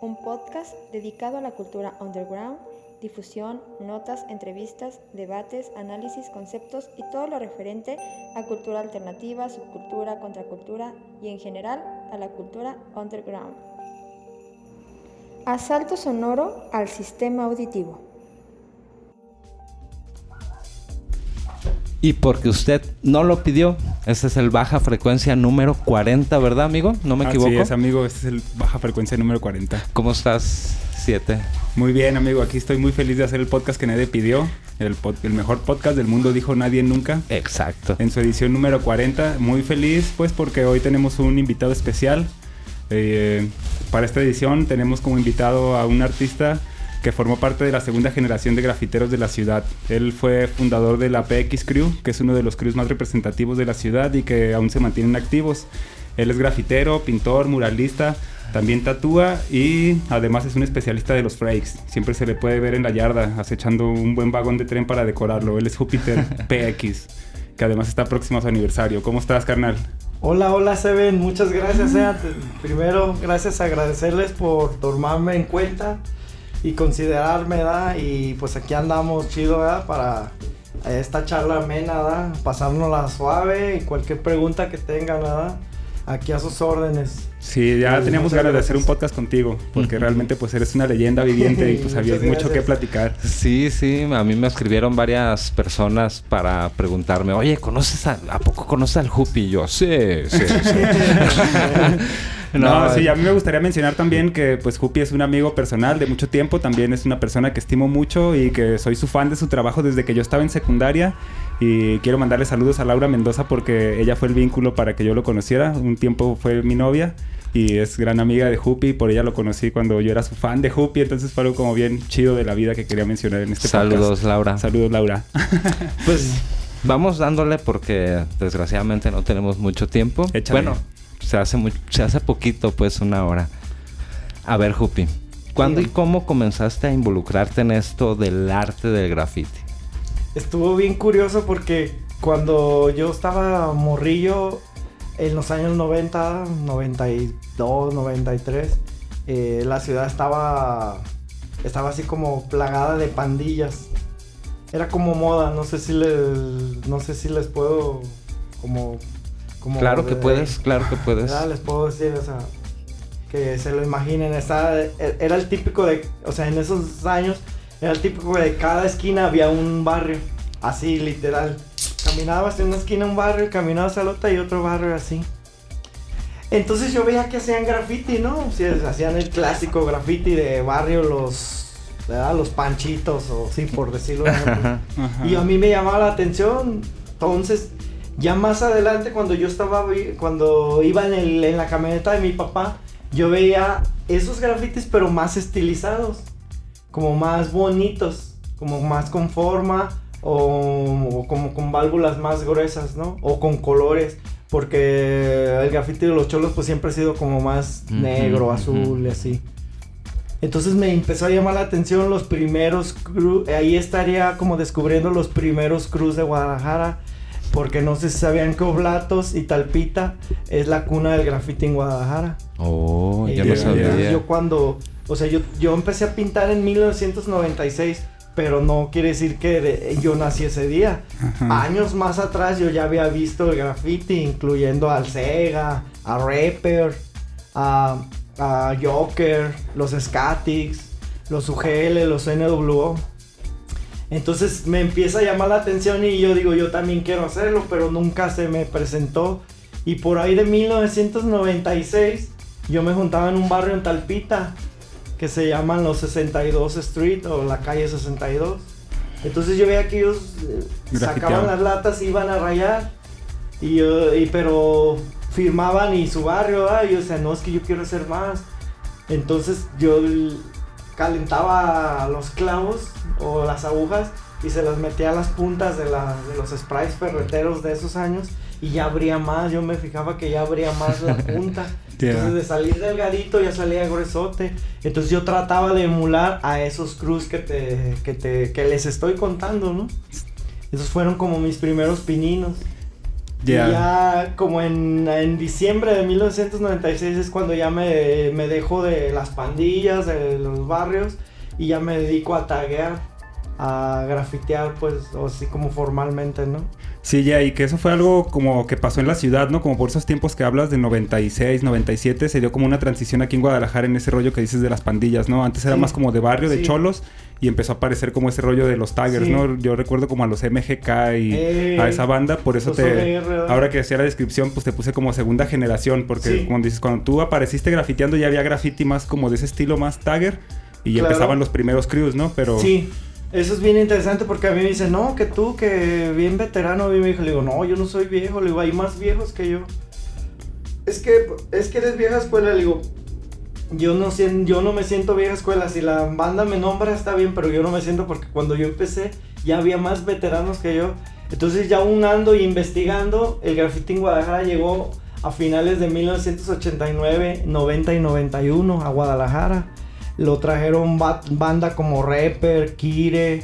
un podcast dedicado a la cultura underground, difusión, notas, entrevistas, debates, análisis, conceptos y todo lo referente a cultura alternativa, subcultura, contracultura y en general a la cultura underground. Asalto sonoro al sistema auditivo. Y porque usted no lo pidió, este es el baja frecuencia número 40, ¿verdad, amigo? ¿No me equivoco? Así es, amigo, este es el baja frecuencia número 40. ¿Cómo estás, 7? Muy bien, amigo, aquí estoy muy feliz de hacer el podcast que nadie pidió. El, pod- el mejor podcast del mundo, dijo nadie nunca. Exacto. En su edición número 40. Muy feliz, pues, porque hoy tenemos un invitado especial. Eh, para esta edición tenemos como invitado a un artista que formó parte de la segunda generación de grafiteros de la ciudad. Él fue fundador de la PX Crew, que es uno de los crews más representativos de la ciudad y que aún se mantienen activos. Él es grafitero, pintor, muralista, también tatúa y además es un especialista de los frakes. Siempre se le puede ver en la yarda acechando un buen vagón de tren para decorarlo. Él es Júpiter PX, que además está próximo a su aniversario. ¿Cómo estás, carnal? Hola, hola Seven, muchas gracias. eh. Primero, gracias agradecerles por tomarme en cuenta y considerarme, ¿verdad? Y pues aquí andamos chido, ¿verdad? Para esta charla amena, ¿verdad? Pasárnosla suave y cualquier pregunta que tengan, ¿verdad? Aquí a sus órdenes. Sí, ya Pues, teníamos ganas de hacer un podcast contigo, porque realmente pues eres una leyenda viviente y pues había mucho que platicar. Sí, sí, a mí me escribieron varias personas para preguntarme, oye, ¿conoces a, ¿a poco conoces al Jupi? Y yo, sí, sí, sí. No, sí, a mí me gustaría mencionar también que pues Jupi es un amigo personal de mucho tiempo, también es una persona que estimo mucho y que soy su fan de su trabajo desde que yo estaba en secundaria y quiero mandarle saludos a Laura Mendoza porque ella fue el vínculo para que yo lo conociera, un tiempo fue mi novia y es gran amiga de Jupi, por ella lo conocí cuando yo era su fan de Jupi, entonces fue algo como bien chido de la vida que quería mencionar en este Saludos, podcast. Laura. Saludos, Laura. Pues vamos dándole porque desgraciadamente no tenemos mucho tiempo. Échale. Bueno, se hace, mu- se hace poquito, pues una hora. A ver, Jupi, ¿cuándo y cómo comenzaste a involucrarte en esto del arte del graffiti? Estuvo bien curioso porque cuando yo estaba morrillo en los años 90, 92, 93, eh, la ciudad estaba estaba así como plagada de pandillas. Era como moda, no sé si les no sé si les puedo como como Claro que de- puedes, claro que puedes. ¿verdad? Les puedo decir, o sea, que se lo imaginen. Estaba, era el típico de, o sea, en esos años, era el típico de cada esquina había un barrio, así literal. Caminabas en una esquina un barrio, caminabas al otro y otro barrio así. Entonces yo veía que hacían graffiti, ¿no? O sea, hacían el clásico graffiti de barrio, los, ¿verdad? Los panchitos, o sí, por decirlo. de. Y a mí me llamaba la atención. Entonces, ya más adelante, cuando yo estaba, cuando iba en, el- en la camioneta de mi papá, yo veía esos grafitis, pero más estilizados, como más bonitos, como más con forma, o, o como con válvulas más gruesas, ¿no? O con colores, porque el grafiti de los cholos, pues siempre ha sido como más negro, azul y así. Entonces me empezó a llamar la atención los primeros crew, ahí estaría como descubriendo los primeros crews de Guadalajara, porque no sé si sabían que Oblatos y Talpita es la cuna del graffiti en Guadalajara. Oh, yo no ya, sabía. ya. Yo cuando, o sea, yo, yo empecé a pintar en 1996, pero no quiere decir que de- yo nací ese día. Ajá. Años más atrás yo ya había visto el graffiti, incluyendo al Sega, a Rapper, a, a Joker, los Scatics, los UGL, los NWO. Entonces me empieza a llamar la atención y yo digo, yo también quiero hacerlo, pero nunca se me presentó. Y por ahí de 1996 yo me juntaba en un barrio en Talpita que se llaman los 62 Street o la calle 62. Entonces yo veía que ellos eh, sacaban las latas y iban a rayar. Y, y pero firmaban y su barrio, ah, y yo decía, no, es que yo quiero hacer más. Entonces yo calentaba los clavos o las agujas y se las metía a las puntas de, la- de los sprays ferreteros de esos años y ya abría más, yo me fijaba que ya abría más la punta. Entonces de salir delgadito ya salía gruesote. Entonces yo trataba de emular a esos crews que te, que te, que les estoy contando, ¿no? Esos fueron como mis primeros pininos. Ya. Y ya como en, en diciembre de 1996 es cuando ya me, me dejo de las pandillas, de los barrios y ya me dedico a taguear, a grafitear pues o así como formalmente, ¿no? Sí, ya, y que eso fue algo como que pasó en la ciudad, ¿no? Como por esos tiempos que hablas de 96, 97, se dio como una transición aquí en Guadalajara en ese rollo que dices de las pandillas, ¿no? Antes era Sí. más como de barrio, de Sí. cholos, y empezó a aparecer como ese rollo de los taggers, Sí. ¿no? Yo recuerdo como a los MGK y Eh, a esa banda, por eso te... ODR, Ahora que hacía la descripción, pues te puse como segunda generación, porque como dices, cuando tú apareciste grafiteando ya había graffiti más como de ese estilo más tagger, y Claro. empezaban los primeros crews, ¿no? Pero... Sí, eso es bien interesante porque a mí me dicen, no, que tú, que bien veterano, bien viejo. Le digo, no, yo no soy viejo, le digo, hay más viejos que yo. Es que, es que eres vieja escuela, le digo, yo no, yo no me siento vieja escuela. Si la banda me nombra está bien, pero yo no me siento porque cuando yo empecé ya había más veteranos que yo. Entonces ya unando y investigando, el graffiti en Guadalajara llegó a finales de 1989, 90 y 91 a Guadalajara. Lo trajeron ba- banda como Rapper, Kire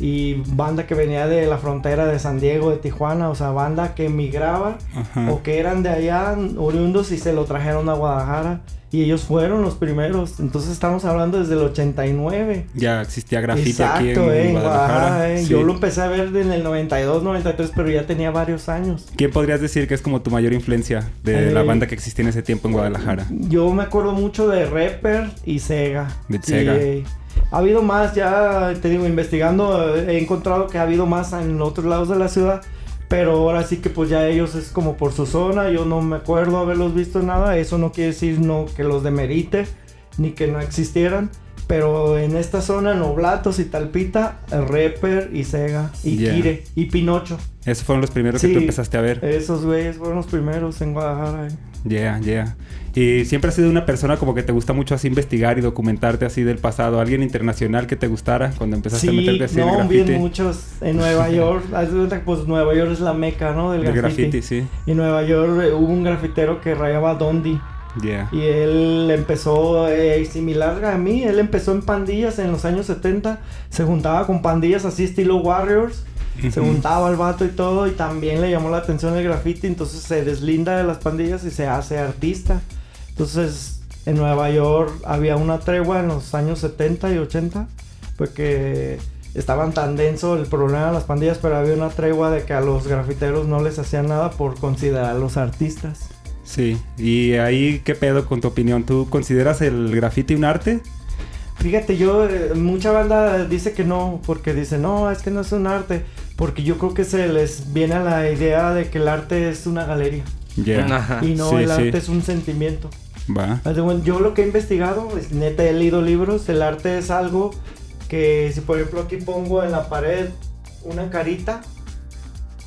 y banda que venía de la frontera de San Diego, de Tijuana, o sea, banda que emigraba Ajá. o que eran de allá, oriundos, y se lo trajeron a Guadalajara. Y ellos fueron los primeros. Entonces estamos hablando desde el 89. Ya existía graffiti Exacto, aquí en eh, Guadalajara. Guadalajara, eh. Sí. Yo lo empecé a ver en el 92, 93, pero ya tenía varios años. ¿Quién podrías decir que es como tu mayor influencia de la Eh, banda que existía en ese tiempo en Guadalajara? Yo me acuerdo mucho de Rapper y Sega. De Sega. Y, ha habido más, ya te digo, investigando, eh, he encontrado que ha habido más en otros lados de la ciudad. Pero ahora sí que pues ya ellos es como por su zona, yo no me acuerdo haberlos visto nada, eso no quiere decir no que los demerite, ni que no existieran. Pero en esta zona, en Oblatos y Talpita, el Rapper y Sega y Ya. Kire y Pinocho. Esos fueron los primeros que Sí. tú empezaste a ver. Esos güeyes fueron los primeros en Guadalajara. eh. Yeah, yeah. Y siempre has sido una persona como que te gusta mucho así investigar y documentarte así del pasado. ¿Alguien internacional que te gustara cuando empezaste a meterte así en el no, graffiti? vi muchos en Nueva York. Pues Nueva York es la meca, ¿no? Del graffiti. graffiti, sí. Y en Nueva York eh, hubo un grafitero que rayaba Dondi. Yeah. Y él empezó, eh, similar a mí, él empezó en pandillas en los años 70. Se juntaba con pandillas así estilo Warriors. Se juntaba al vato y todo. Y también le llamó la atención el graffiti. Entonces se deslinda de las pandillas y se hace artista. Entonces en Nueva York había una tregua en los años 70 y 80. Porque estaban tan denso el problema de las pandillas. Pero había una tregua de que a los grafiteros no les hacían nada por considerarlos artistas. Sí. Y ahí, ¿qué pedo con tu opinión? ¿Tú consideras el graffiti un arte? Fíjate, yo, eh, mucha banda dice que no, porque dice, no, es que no es un arte, porque yo creo que se les viene a la idea de que el arte es una galería Yeah. Y no, Sí, el sí. arte es un sentimiento. Va. Yo lo que he investigado, es, neta he leído libros, el arte es algo que si por ejemplo aquí pongo en la pared una carita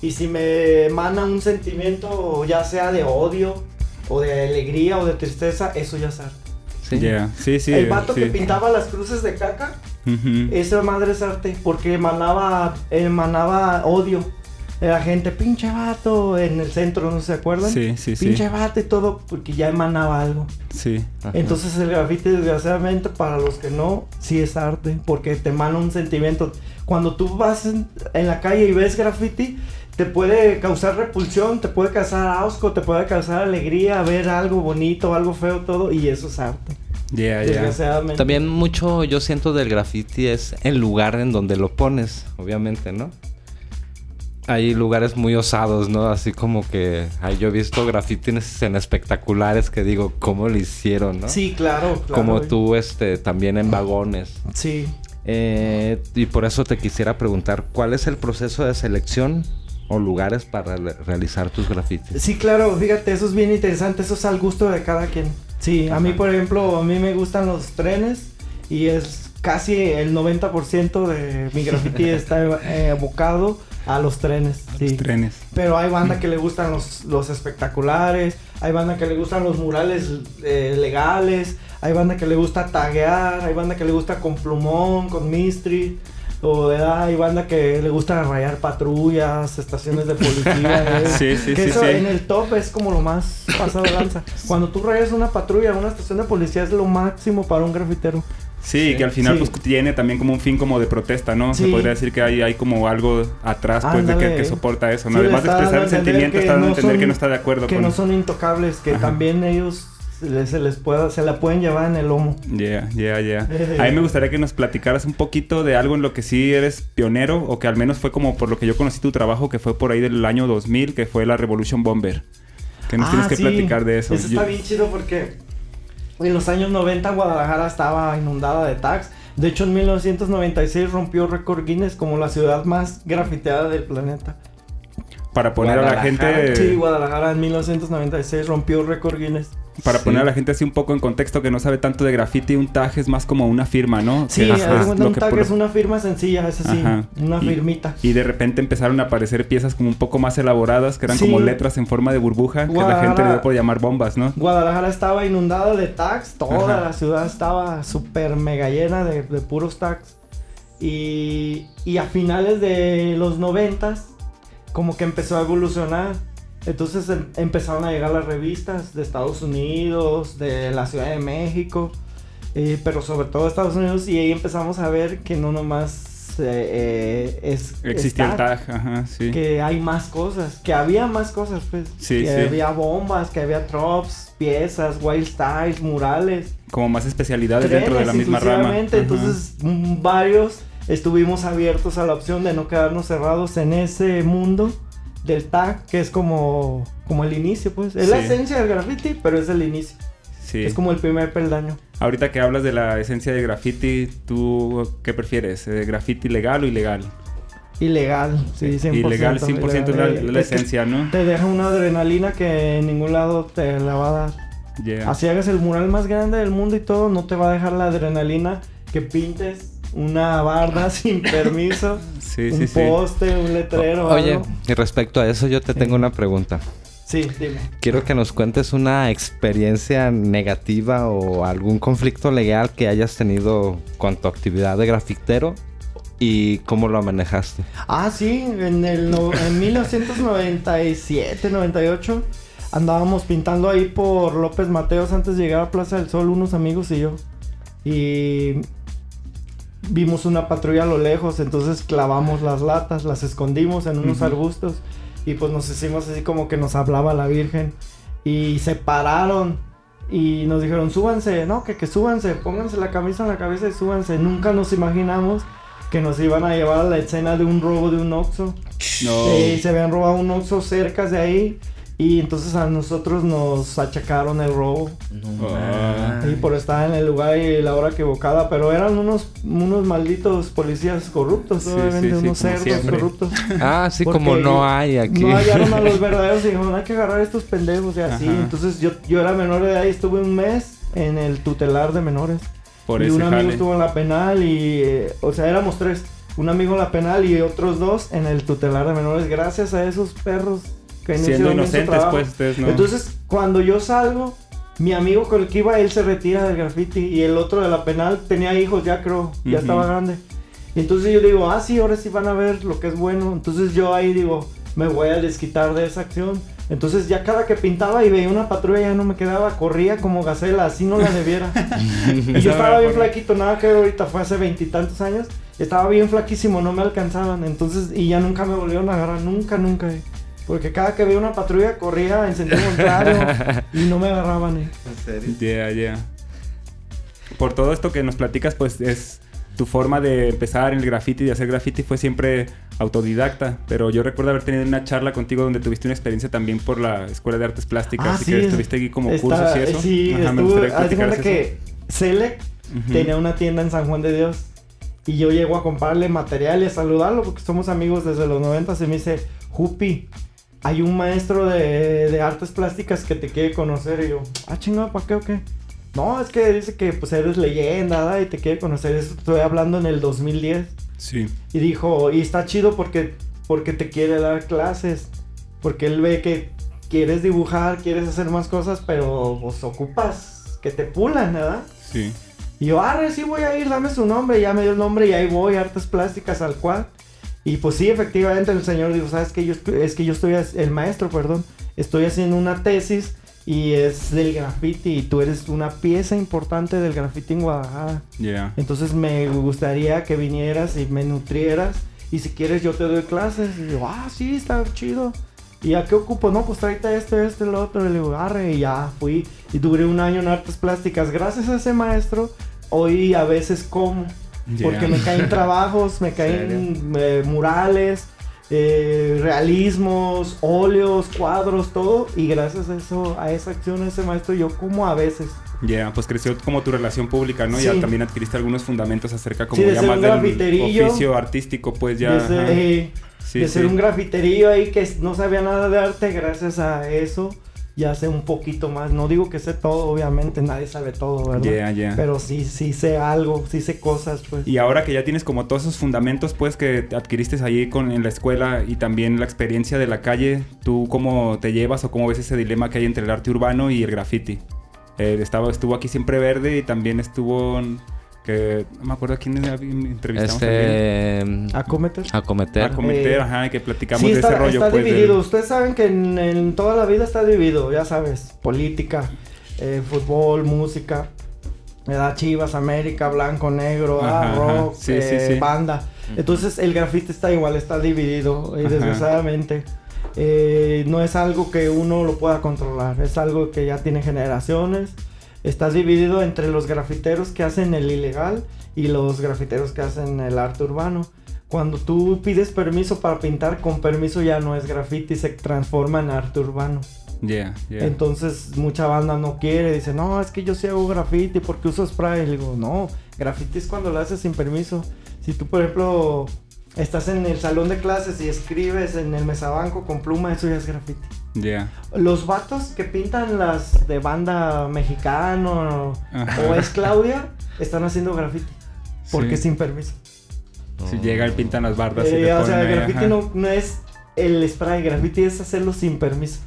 y si me emana un sentimiento ya sea de odio o de alegría o de tristeza, eso ya es arte. Sí. Yeah. Sí, sí. el vato sí. que pintaba las cruces de caca, Ujú. Esa madre es arte porque emanaba, emanaba odio la gente, pinche vato, en el centro, ¿no se acuerdan? Sí, sí, sí. Pinche vato y todo, porque ya emanaba algo. Sí. Ajá. Entonces el grafiti, desgraciadamente, para los que no, sí es arte, porque te emana un sentimiento. Cuando tú vas en, en la calle y ves grafiti, te puede causar repulsión, te puede causar asco, te puede causar alegría, ver algo bonito, algo feo, todo, y eso es arte. Yeah, yeah. Desgraciadamente. También mucho yo siento del graffiti es el lugar en donde lo pones, obviamente, ¿no? Hay lugares muy osados, ¿no? Así como que ay, yo he visto grafitis en espectaculares que digo, ¿cómo lo hicieron, no? Sí, claro, claro. como tú, este, también en vagones. Sí. Eh, y por eso te quisiera preguntar, ¿cuál es el proceso de selección o lugares para re- realizar tus grafitis? Sí, claro, fíjate, eso es bien interesante, eso es al gusto de cada quien. Sí, a mí, por ejemplo, a mí me gustan los trenes y es casi el 90% de mi graffiti está eh, abocado a los trenes. Sí. Los trenes. Pero hay banda que le gustan los, los espectaculares, hay banda que le gustan los murales eh, legales, hay banda que le gusta taguear, hay banda que le gusta con plumón, con mystery. O ¿verdad? hay banda que le gusta rayar patrullas, estaciones de policía. ¿eh? Sí, sí, que sí, eso en el top es como lo más pasado de lanza. Cuando tú rayas una patrulla, una estación de policía es lo máximo para un grafitero. Sí, que al final Sí. pues tiene también como un fin como de protesta, ¿no? Se podría decir que hay, hay como algo atrás pues de que, que soporta eso, ¿no? Además de expresar el sentimiento, que está dando a no entender son- que no está de acuerdo Que con... no son intocables, que Ajá. también ellos se les, pueda, se la pueden llevar en el lomo. Yeah, yeah, yeah. Eh. A mí me gustaría que nos platicaras un poquito de algo en lo que sí eres pionero o que al menos fue como por lo que yo conocí tu trabajo, que fue por ahí del año 2000, que fue la Revolution Bomber. Que nos Ah, tienes que sí. platicar de eso. Eso Yo- está bien chido porque en los años 90 Guadalajara estaba inundada de tags. De hecho, en 1996 rompió récord Guinness como la ciudad más grafiteada del planeta. Para poner a la gente... Sí, Guadalajara en 1996 rompió récord Guinness. Para Sí. poner a la gente así un poco en contexto que no sabe tanto de graffiti, un tag es más como una firma, ¿no? Sí, Que es- un tag por- es una firma sencilla, es así, Ajá. una Y- firmita. Y de repente empezaron a aparecer piezas como un poco más elaboradas, que eran Sí. como letras en forma de burbuja, que la gente le dio por llamar bombas, ¿no? Guadalajara estaba inundada de tags, toda Ajá. la ciudad estaba súper mega llena de, de puros tags. Y, y a finales de los noventas, como que empezó a evolucionar. Entonces em- empezaron a llegar las revistas de Estados Unidos, de la Ciudad de México, eh, pero sobre todo de Estados Unidos. Y ahí empezamos a ver que no nomás eh, eh, es... Existía el tag, ajá, sí. que hay más cosas, que había más cosas, pues. Sí, que sí. había bombas, que había drops, piezas, wild styles, murales. Como más especialidades dentro de la misma rama. Ajá. Entonces, varios estuvimos abiertos a la opción de no quedarnos cerrados en ese mundo del tag, que es como, como el inicio, pues. Es la esencia del graffiti, pero es el inicio. Sí. Es como el primer peldaño. Ahorita que hablas de la esencia de graffiti, ¿tú qué prefieres? ¿Eh, ¿Graffiti legal o ilegal? Ilegal, sí, 100%. Ilegal, 100% es la, ilegal. la Es que esencia, ¿no? Te deja una adrenalina que en ningún lado te la va a dar. Yeah. Así hagas el mural más grande del mundo y todo, no te va a dejar la adrenalina que pintes una barda sin permiso, Sí, un sí, sí. poste, un letrero. Oye, algo. y respecto a eso yo te tengo una pregunta. Sí, dime. Quiero que nos cuentes una experiencia negativa o algún conflicto legal que hayas tenido con tu actividad de grafitero y cómo lo manejaste. Ah, sí, en, el no- en 1997, 98, andábamos pintando ahí por López Mateos antes de llegar a Plaza del Sol, unos amigos y yo. Y vimos una patrulla a lo lejos, entonces clavamos las latas, las escondimos en unos arbustos y pues nos hicimos así como que nos hablaba la Virgen. Y se pararon y nos dijeron, súbanse, no, que, que súbanse, pónganse la camisa en la cabeza y súbanse. Nunca nos imaginamos que nos iban a llevar a la escena de un robo de un Oxxo. No. Sí, se habían robado un Oxxo cerca de ahí y entonces a nosotros nos achacaron el robo. Ah. Y por estar en el lugar y la hora equivocada, pero eran unos, unos malditos policías corruptos, Sí, obviamente, sí, sí, unos como cerdos siempre. corruptos. Ah, sí, Porque como no hay aquí. No hallaron a los verdaderos y dijeron, hay que agarrar a estos pendejos y así. Ajá. Entonces yo, yo era menor de edad y estuve un mes en el tutelar de menores. Por y un amigo jale. estuvo en la penal y, eh, o sea, éramos tres. Un amigo en la penal y otros dos en el tutelar de menores, gracias a esos perros Siendo inocentes, pues, ustedes no. Entonces, cuando yo salgo, mi amigo con el que iba, él se retira del graffiti y el otro de la penal tenía hijos, ya creo, ya estaba grande. Y entonces yo digo, ah, sí, ahora sí van a ver lo que es bueno. Entonces yo ahí digo, me voy a desquitar de esa acción. Entonces ya cada que pintaba y veía una patrulla ya no me quedaba, corría como gacela, así no la debiera. y yo estaba bien flaquito, nada que ahorita, fue hace veintitantos años. Estaba bien flaquísimo, no me alcanzaban. Entonces, y ya nunca me volvieron a agarrar, nunca, nunca. eh. Porque cada que veía una patrulla corría en sentido contrario y no me agarraban. eh. Yeah, yeah. Por todo esto que nos platicas, pues es tu forma de empezar en el graffiti, de hacer graffiti fue siempre autodidacta. Pero yo recuerdo haber tenido una charla contigo donde tuviste una experiencia también por la Escuela de Artes Plásticas. Ah, así sí, que es- estuviste aquí como Está- cursos y eso. Sí, Ajá, me estuve, gustaría que haz de cuenta que Selec Ujú. tenía una tienda en San Juan de Dios. Y yo llego a comprarle material y a saludarlo porque somos amigos desde los 90 y me dice, Jupi, hay un maestro de, de artes plásticas que te quiere conocer. Y yo, ah, chingado, ¿para qué o qué? No, es que dice que pues eres leyenda. Y te quiere conocer. Eso estoy hablando en el 2010. Sí. Y dijo, y está chido porque, porque te quiere dar clases. Porque él ve que quieres dibujar, quieres hacer más cosas, pero pues ocupas que te pulan, ¿verdad? Sí. Y yo, arre, sí voy a ir, dame su nombre. Ya me dio el nombre y ahí voy, artes plásticas al cual. Y pues sí, efectivamente el señor dijo, sabes que yo es que yo estoy, el maestro, perdón, estoy haciendo una tesis y es del graffiti y tú eres una pieza importante del graffiti en Guadalajara. Ya. Entonces me gustaría que vinieras y me nutrieras y si quieres yo te doy clases. Y yo, ah, sí, está chido. ¿Y a qué ocupo? No, pues tráete esto, esto, lo otro. Y le digo, arre, y ya fui. Y duré un año en artes plásticas. Gracias a ese maestro, hoy a veces como. Porque me caen trabajos, me caen eh, murales, eh, realismos, óleos, cuadros, todo. Y gracias a eso, a esa acción, a ese maestro, yo como a veces. Ya, pues creció como tu relación pública, ¿no? Sí. Ya también adquiriste algunos fundamentos acerca como Sí, de ya más un del oficio artístico, pues ya. Desde, eh, Sí, de ser un grafiterillo ahí que no sabía nada de arte, gracias a eso ya sé un poquito más. No digo que sé todo, obviamente, nadie sabe todo, ¿verdad? Ya, ya. Pero sí, sí sé algo, sí sé cosas, pues. Y ahora que ya tienes como todos esos fundamentos, pues que adquiriste allí con, en la escuela y también la experiencia de la calle, ¿tú cómo te llevas o cómo ves ese dilema que hay entre el arte urbano y el graffiti? Eh, estaba, estuvo aquí siempre verde y también estuvo en- que no me acuerdo a quién entrevistamos. Este. Acometer. Acometer. A cometer, Eh, ajá, que platicamos Sí, de está, ese rollo. está pues, del- dividido. Ustedes saben que en, en toda la vida está dividido, ya sabes. Política, eh, fútbol, música. Me da Chivas, América, blanco, negro, ah, Ajá, ajá. rock, Sí, eh, sí, sí. banda. Entonces el grafite está igual, está dividido, Ajá. desgraciadamente. Eh, no es algo que uno lo pueda controlar, es algo que ya tiene generaciones. Estás dividido entre los grafiteros que hacen el ilegal y los grafiteros que hacen el arte urbano. Cuando tú pides permiso para pintar, con permiso ya no es graffiti, se transforma en arte urbano. Ya, ya. Entonces mucha banda no quiere, dice, no, es que yo sí hago graffiti porque uso spray. Y digo, no, graffiti es cuando lo haces sin permiso. Si tú, por ejemplo, estás en el salón de clases y escribes en el mesabanco con pluma, eso ya es graffiti. Ya. Los vatos que pintan las de banda mexicano Ajá. o es Claudia, están haciendo graffiti. Porque Sí. sin permiso. Si llega y pintan las bardas y Eh, le o sea, el graffiti no, no es el spray, graffiti es hacerlo sin permiso.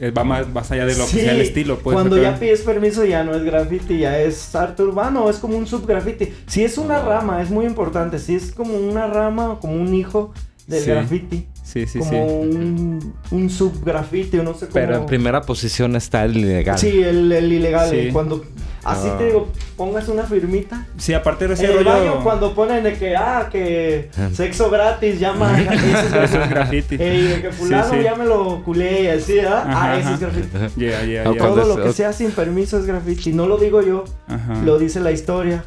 Eh, Va más, más allá de lo Sí, el estilo, pues. Cuando ya pides permiso ya no es graffiti, ya es arte urbano, es como un subgraffiti. Si es una rama, es muy importante, si es como una rama o como un hijo del Sí. graffiti. Sí, sí, como sí. un, un subgraffiti o no sé cómo. Pero en primera posición está el ilegal. Sí, el, el ilegal. Sí. eh, Cuando así Ah. te digo, pongas una firmita. Sí, aparte de ese En el rollo... baño cuando ponen de que, ah, que sexo gratis, llama. ese es Eso es graffiti. Ey, de que fulano Sí, sí. ya me lo culé y así, ¿verdad? Ajá, ah, ese ajá. es graffiti. O ya. cuando Todo lo que sea sin permiso es graffiti. No lo digo yo, Ajá. lo dice la historia.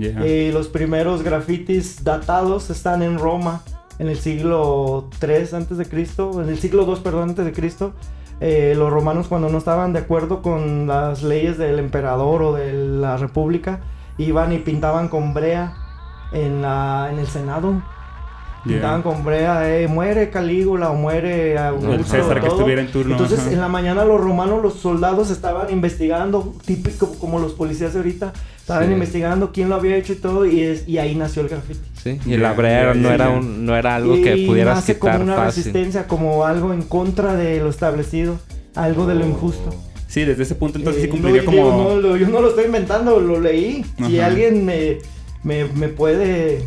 Eh, los primeros grafitis datados están en Roma en el siglo 3 antes de Cristo, en el siglo 2, perdón, antes de Cristo. Eh, los romanos cuando no estaban de acuerdo con las leyes del emperador o de la república, iban y pintaban con brea en, la, en el Senado. Ya. Pintaban con brea, eh, muere Calígula o muere Augusto. El César que estuviera en turno. Entonces ajá. en la mañana los romanos, los soldados estaban investigando, típico como los policías de ahorita, estaban Sí. investigando quién lo había hecho y todo, y, es, y ahí nació el graffiti. Sí, y Ya, el abrer ya, no, era un, no era algo y que pudieras nace quitar como una fácil. resistencia, como algo en contra de lo establecido, algo de lo injusto. Sí, desde ese punto entonces sí Eh, cumpliría no, como... digo, no, lo- yo no lo estoy inventando, lo leí. Si Ajá. alguien me, me, me puede,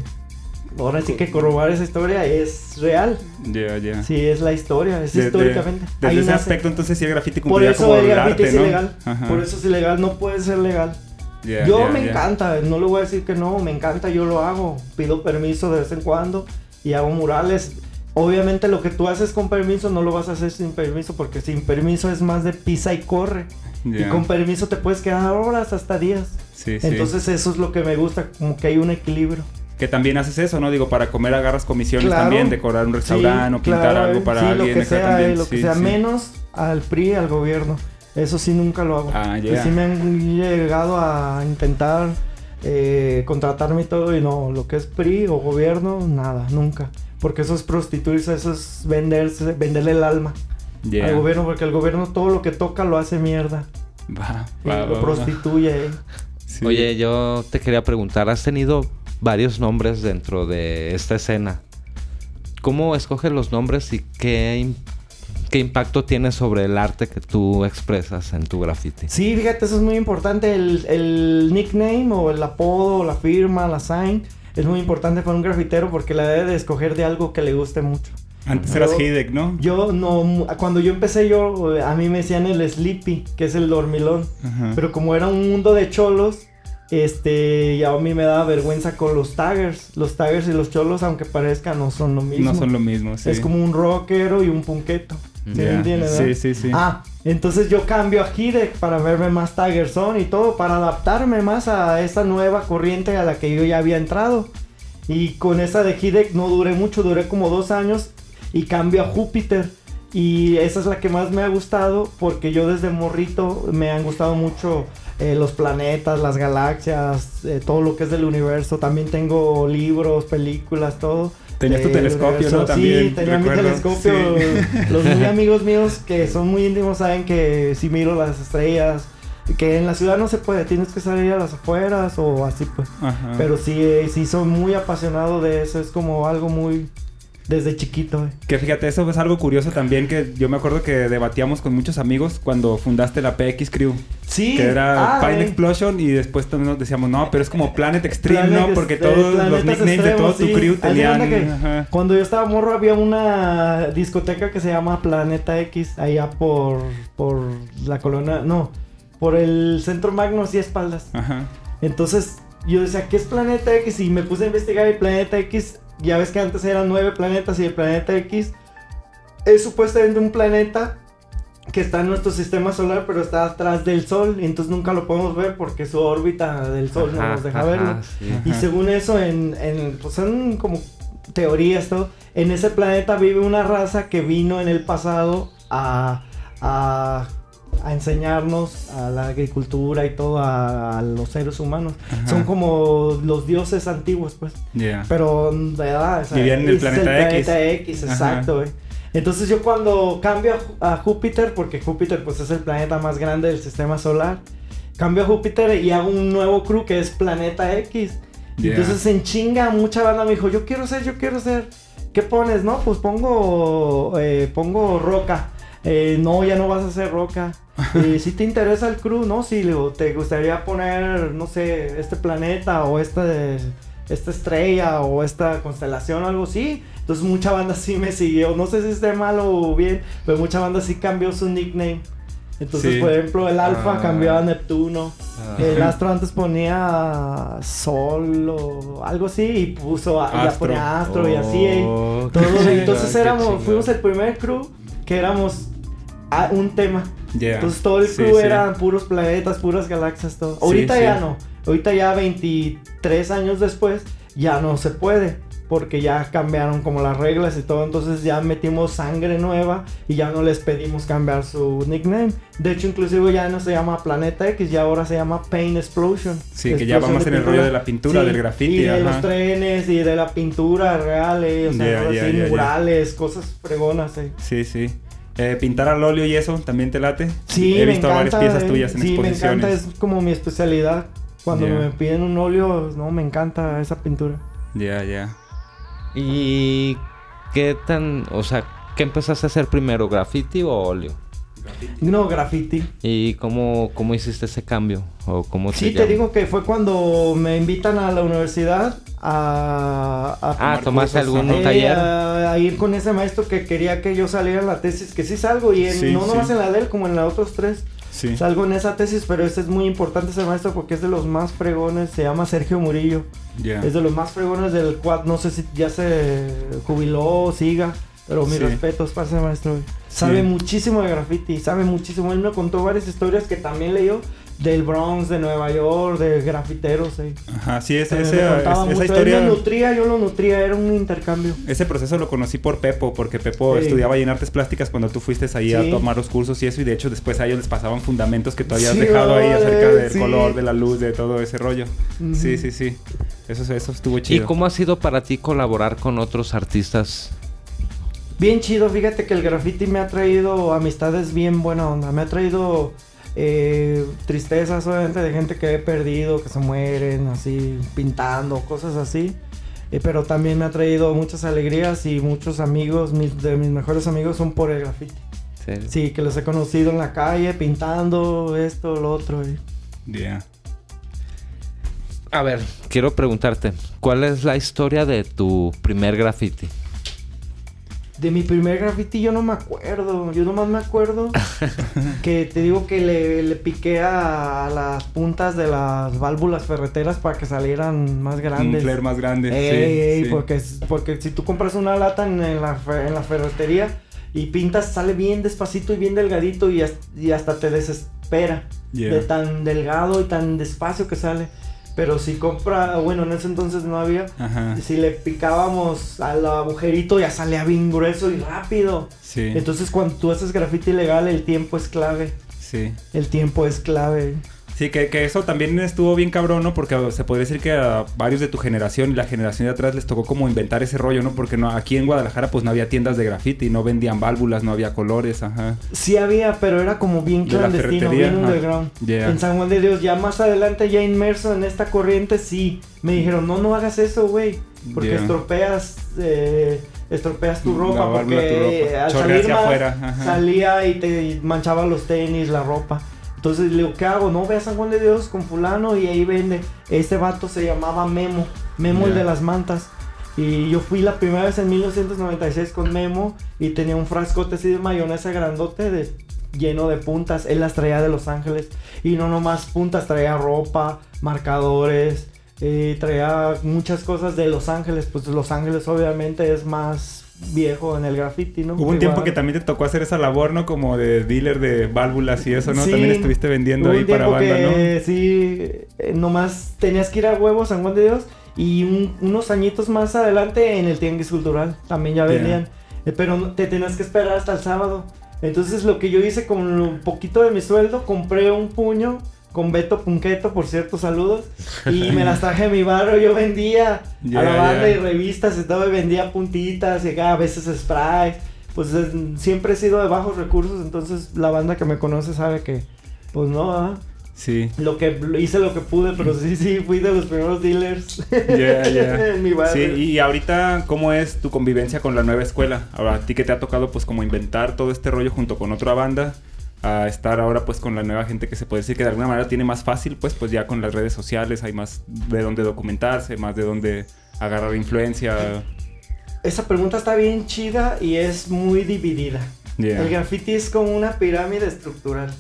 ahora sí que corroborar esa historia, es real. Ya, ya. Sí, es la historia, es De- de- históricamente. Desde Ahí ese nace. aspecto entonces sí el cumpliría eso como el arte, es ¿no? ilegal. Ajá. Por eso es ilegal, no puede ser legal. Ya, yo me encanta, no le voy a decir que no, me encanta, yo lo hago. Pido permiso de vez en cuando y hago murales. Obviamente lo que tú haces con permiso no lo vas a hacer sin permiso porque sin permiso es más de pisa y corre. Y Ya. con permiso te puedes quedar horas hasta días. Sí, sí. Entonces eso es lo que me gusta, como que hay un equilibrio. Que también haces eso, ¿no? Digo, para comer agarras comisiones Claro. también, decorar un restaurante o pintar claro, algo eh. para sí, alguien. lo que sea, también. eh, lo que Sí, sea, sí. menos al PRI, al gobierno. Eso sí nunca lo hago. Ah, Que ya. sí me han llegado a intentar eh, contratarme y todo y no, lo que es PRI o gobierno, nada, nunca. Porque eso es prostituirse, eso es venderse, venderle el alma al gobierno, porque el gobierno todo lo que toca lo hace mierda. Va, y va, lo va, va. prostituye. eh. Sí. Oye, yo te quería preguntar, has tenido varios nombres dentro de esta escena. ¿Cómo escoges los nombres y qué, ¿qué impacto tiene sobre el arte que tú expresas en tu graffiti? Sí, fíjate, eso es muy importante. El, el nickname o el apodo, la firma, la sign, es muy importante para un grafitero porque la debe de escoger de algo que le guste mucho. Antes eras Hidek, ¿no? Yo no, cuando yo empecé yo, a mí me decían el Sleepy, que es el dormilón. Ajá. Pero como era un mundo de cholos, este, ya a mí me daba vergüenza con los taggers. Los taggers y los cholos, aunque parezcan, no son lo mismo. no son lo mismo, sí. Es como un rockero y un punqueto. ¿Sí me Ya. entiendes, Sí, sí, sí. Ah, entonces yo cambio a Hidek para verme más Taggerson y todo, para adaptarme más a esta nueva corriente a la que yo ya había entrado. Y con esa de Hidek no duré mucho, duré como dos años y cambio a Júpiter. Y esa es la que más me ha gustado porque yo desde morrito me han gustado mucho eh, los planetas, las galaxias, eh, todo lo que es del universo. También tengo libros, películas, todo. Tenías tu del telescopio. ¿no? También, Sí, tenía recuerdo. mi telescopio. Sí. Los muy amigos míos que son muy íntimos saben que si miro las estrellas, que en la ciudad no se puede, tienes que salir a las afueras o así pues. Ajá. Pero sí, eh, sí soy muy apasionado de eso, es como algo muy desde chiquito. eh. Que fíjate, eso es algo curioso también que yo me acuerdo que debatíamos con muchos amigos cuando fundaste la PX Crew. Sí, Que era ah, Pine eh, Explosion y después también nos decíamos, no, pero es como Planet Extreme, Planet ¿no? Porque todos eh, los nicknames de todo tu crew tenían... que. Cuando yo estaba morro había una discoteca que se llama Planeta X, allá por, por la colonia, no, por el centro Magnos y espaldas. Ajá. Entonces yo decía, ¿qué es Planeta X? Y me puse a investigar y Planeta X, ya ves que antes eran nueve planetas y el Planeta X es supuestamente un planeta que está en nuestro sistema solar, pero está atrás del Sol, y entonces nunca lo podemos ver porque su órbita del Sol no nos deja ajá, verlo. sí. Y según eso, en, en pues son como teorías, todo. En ese planeta vive una raza que vino en el pasado a, a, a enseñarnos a la agricultura y todo a, a los seres humanos. Ajá. Son como los dioses antiguos, pues. Pero, de o sea, Vivían en el planeta X. planeta X, Ajá. exacto, güey. Entonces yo cuando cambio a Júpiter, porque Júpiter pues es el planeta más grande del sistema solar, cambio a Júpiter y hago un nuevo crew que es Planeta X. Y Yeah. Entonces en chinga mucha banda me dijo, yo quiero ser, yo quiero ser. ¿Qué pones? No, pues pongo, eh, pongo roca. Eh, no, ya no vas a hacer roca. Si te interesa el crew, no, si te gustaría poner, no sé, este planeta o este, esta estrella o esta constelación o algo así. Entonces mucha banda sí me siguió. No sé si esté mal o bien, pero mucha banda sí cambió su nickname. Entonces, Sí. por ejemplo, el Alfa Ah. cambió a Neptuno. Ah. El Astro antes ponía Sol o algo así y puso a- ya Astro. ponía Astro y así. eh. Oh, Todo, entonces éramos, fuimos el primer crew que éramos a un tema. Entonces todo el Sí, crew sí. eran puros planetas, puras galaxias, todo. Ahorita sí. ya no. Ahorita ya 23 años después ya no se puede. Porque ya cambiaron como las reglas y todo. Entonces ya metimos sangre nueva y ya no les pedimos cambiar su nickname. De hecho, inclusive ya no se llama Planeta X, ya ahora se llama Paint Explosion. Sí, que ya va Explosión más de en el rollo de la pintura, del graffiti, Y de ajá. los trenes y de la pintura real, eh, o sea, ahora sí, ya, ya. murales, cosas fregonas. eh. Sí, sí. Eh, pintar al óleo y eso, ¿también te late? Sí, He me visto encanta, varias piezas eh. tuyas en sí, me exposiciones. encanta, es como mi especialidad. Cuando me piden un óleo, no, me encanta esa pintura. Ya, ya. ¿Y qué tan, o sea, qué empezaste a hacer primero, graffiti o óleo? No, graffiti. ¿Y cómo, cómo hiciste ese cambio? ¿O cómo Sí, te llama? digo que fue cuando me invitan a la universidad a... a Ah, tomar ¿tomaste cursos, algún Eh, taller? A, a ir con ese maestro que quería que yo saliera en la tesis, que sí salgo, y en- Sí, no sí. nomás en la de él, como en las otros tres. Sí. Salgo en esa tesis, pero este es muy importante ese maestro porque es de los más fregones, se llama Sergio Murillo. Es de los más fregones del cual no sé si ya se jubiló o siga, pero mis Sí. respetos para ese maestro. Sabe Sí. muchísimo de graffiti, sabe muchísimo. Él me contó varias historias que también leyó del Bronx, de Nueva York, de grafiteros. eh. Ajá, sí, ese, ese- contaba esa mucho. historia... Él me nutría, yo lo nutría, era un intercambio. Ese proceso lo conocí por Pepo, porque Pepo Sí. estudiaba ahí en artes plásticas cuando tú fuiste ahí a tomar los cursos y eso, y de hecho después a ellos les pasaban fundamentos que tú habías Sí, dejado ahí acerca del sí. color, de la luz, de todo ese rollo. Sí, sí, sí. Eso, eso estuvo ¿Y chido. cómo ha sido para ti colaborar con otros artistas? Bien chido, fíjate que el graffiti me ha traído amistades bien buena onda. Me ha traído eh, tristezas, obviamente, de gente que he perdido, que se mueren, así, pintando, cosas así. Eh, pero también me ha traído muchas alegrías y muchos amigos, mis, de mis mejores amigos son por el graffiti. Sí. Sí, que los he conocido en la calle pintando esto, lo otro. y- Yeah. A ver, quiero preguntarte, ¿cuál es la historia de tu primer graffiti? De mi primer graffiti yo no me acuerdo. Yo nomás me acuerdo que te digo que le, le piqué a, las puntas de las válvulas ferreteras para que salieran más Un grandes. flare más grande. Ey, sí. Porque, porque si tú compras una lata en, en la, en la ferretería y pintas, sale bien despacito y bien delgadito y, y hasta te desespera Yeah. de tan delgado y tan despacio que sale. Pero si compra, bueno, en ese entonces no había. Ajá. Si le picábamos al agujerito ya salía bien grueso y rápido. Sí. Entonces cuando tú haces grafiti legal el tiempo es clave. Sí. El tiempo es clave. Sí, que, que eso también estuvo bien cabrón, ¿no? Porque se podría decir que a varios de tu generación y la generación de atrás les tocó como inventar ese rollo, ¿no? Porque no, aquí en Guadalajara pues no había tiendas de graffiti, no vendían válvulas, no había colores, ajá. Sí había, pero era como bien De la clandestino, bien underground. Yeah. En San Juan de Dios, ya más adelante, ya inmerso en esta corriente, sí. Me dijeron, no, no hagas eso, güey. Porque Yeah. estropeas, eh, estropeas tu ropa. válvula Porque tu ropa. al Chorrea salir más, afuera, ajá. salía y te manchaba los tenis, la ropa. Entonces le digo, ¿qué hago? No, ve a San Juan de Dios con fulano y ahí vende. Este vato se llamaba Memo. Memo el de las mantas. Y yo fui la primera vez en 1996 con Memo y tenía un frascote así de mayonesa grandote de, lleno de puntas. Él las traía de Los Ángeles. Y no nomás puntas, traía ropa, marcadores, eh, traía muchas cosas de Los Ángeles. Pues Los Ángeles obviamente es más viejo en el graffiti, ¿no? Hubo un tiempo que también te tocó hacer esa labor, ¿no? Como de dealer de válvulas y eso, ¿no? Sí. También estuviste vendiendo Hubo ahí un para banda, que, Sí, eh, nomás tenías que ir a huevos, San Juan de Dios. Y un- unos añitos más adelante en el Tianguis Cultural también ya vendían. Eh, pero no- te tenías que esperar hasta el sábado. Entonces lo que yo hice con un poquito de mi sueldo, compré un puño con Beto Punqueto, por cierto, saludos. Y me las traje a mi barrio, yo vendía a Ya, la banda y revistas y todo, y vendía puntitas y a veces sprays. Pues es- siempre he sido de bajos recursos, entonces la banda que me conoce sabe que, pues no, ¿ah? Sí. Lo que hice lo que pude, pero sí, sí, fui de los primeros dealers Ya, ya. en mi Sí, y ahorita, ¿cómo es tu convivencia con la nueva escuela? Ahora, a ti que te ha tocado, pues, como inventar todo este rollo junto con otra banda, a estar ahora, pues, con la nueva gente que se puede decir que de alguna manera tiene más fácil, pues, pues ya con las redes sociales hay más de dónde documentarse, más de dónde agarrar influencia. Esa pregunta está bien chida y es muy dividida. Yeah, El graffiti es como una pirámide estructural.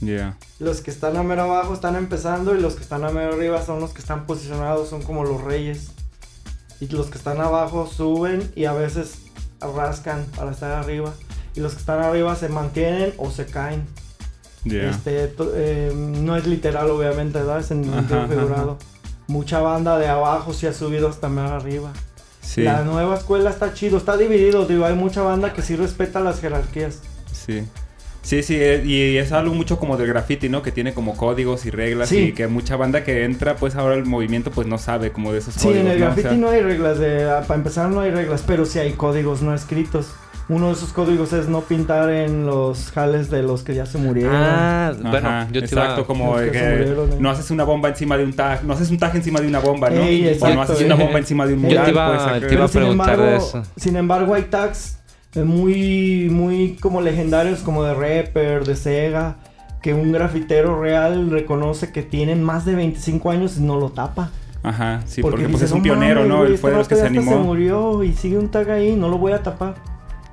yeah, Los que están a mero abajo están empezando y los que están a mero arriba son los que están posicionados, son como los reyes. Y los que están abajo suben y a veces rascan para estar arriba. Y los que están arriba se mantienen o se caen. yeah. Este, eh, no es literal, obviamente, ¿verdad? Es en Ajá, sentido ajá, figurado. Mucha banda de abajo se ha subido hasta más arriba. Sí, La nueva escuela está chido, está dividido, digo, hay mucha banda que sí respeta las jerarquías. sí. Sí, sí, eh, y es algo mucho como del graffiti, ¿no? Que tiene como códigos y reglas Sí. y que mucha banda que entra, pues ahora el movimiento, pues no sabe como de esos Sí, códigos. en el ¿no? O graffiti sea, no hay reglas, de, ah, para empezar no hay reglas, pero sí hay códigos no escritos. Uno de esos códigos es no pintar en los jales de los que ya se murieron. Ah, bueno, Ajá, yo te iba- exacto, como Los de que que se murieron, ¿eh? no haces una bomba encima de un tag, no haces un tag encima de una bomba, ¿no? Ey, o no exacto, haces eh. una bomba encima de un Yo mural, te iba- pues, acá- te iba Pero a preguntar de eso. Sin embargo, hay tags eh, muy, muy como legendarios, como de Rapper, de Sega, que un grafitero real reconoce que tienen más de 25 años y no lo tapa. Ajá, sí, porque, pues dice, es un "No pionero, ¿no? Él fue de los que se animó. se murió y sigue un tag ahí, no lo voy a tapar.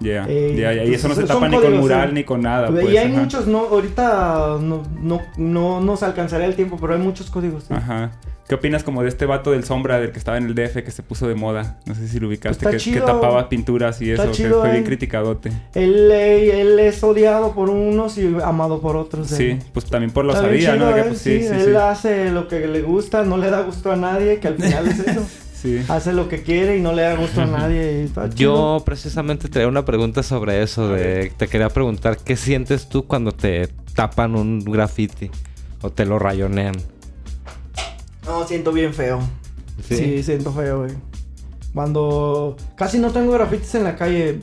Ya, Eh, ya, ya, y eso no se tapa ni con mural sí. ni con nada, y pues. hay ajá. muchos, no, ahorita no, no, no nos alcanzaría el tiempo, pero hay muchos códigos. sí. Ajá. ¿Qué opinas como de este vato del sombra del que estaba en el DF que se puso de moda? No sé si lo ubicaste, Está que, tapaba pinturas y Está eso, que fue bien eh. criticadote. Él, eh, él es odiado por unos y amado por otros. Sí, eh. pues también por la osadía, ¿no? Que, eh, pues, sí, sí, sí, él sí. hace lo que le gusta, no le da gusto a nadie, que al final es eso. Sí. hace lo que quiere y no le da gusto a nadie. y está chido. Yo precisamente traía una pregunta sobre eso. De, te quería preguntar, ¿qué sientes tú cuando te tapan un graffiti? O te lo rayonean. No, siento bien feo. Sí. Sí, siento feo, güey. Cuando casi no tengo grafitis en la calle,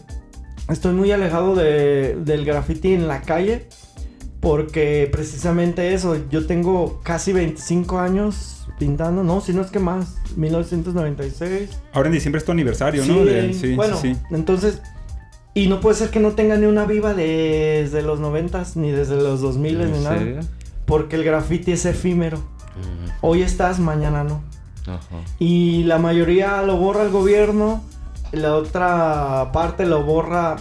estoy muy alejado de, del graffiti en la calle. Porque precisamente eso, yo tengo casi 25 años pintando, no, si no es que más, 1996. Ahora en diciembre es tu aniversario, ¿no? Sí, De- sí, bueno, sí, sí. entonces, Y no puede ser que no tenga ni una viva desde los noventas, ni desde los 2000 ¿En ni nada. Porque el graffiti es efímero. Hoy estás, mañana no. Ajá. Y la mayoría lo borra el gobierno, la otra parte lo borra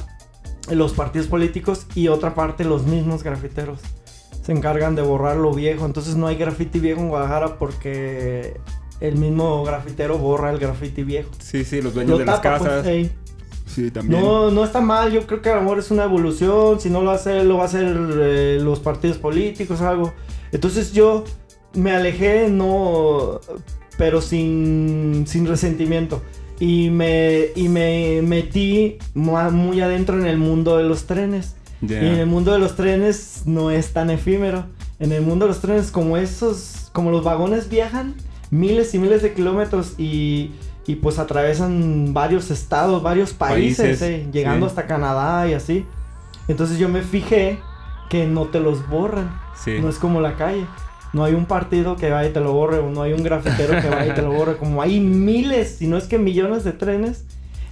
los partidos políticos y otra parte los mismos grafiteros. Se encargan de borrar lo viejo. Entonces no hay graffiti viejo en Guadalajara porque el mismo grafitero borra el graffiti viejo. Sí, sí, los dueños Lo de las pues, casas. Sí, también. No, no está mal, yo creo que a lo mejor es una evolución, si no lo hace, lo va a hacer eh, los partidos políticos o algo. Entonces yo me alejé, no, pero sin, sin resentimiento. Y me, y me metí mu- muy adentro en el mundo de los trenes. Ya. Y en el mundo de los trenes no es tan efímero. En el mundo de los trenes, como esos, como los vagones viajan miles y miles de kilómetros y, y pues atravesan varios estados, varios países, Países, eh, llegando sí. hasta Canadá y así. Entonces yo me fijé que no te los borran. Sí. No es como la calle. No hay un partido que vaya y te lo borre, o no hay un grafitero que vaya y te lo borre. Como hay miles, si no es que millones de trenes.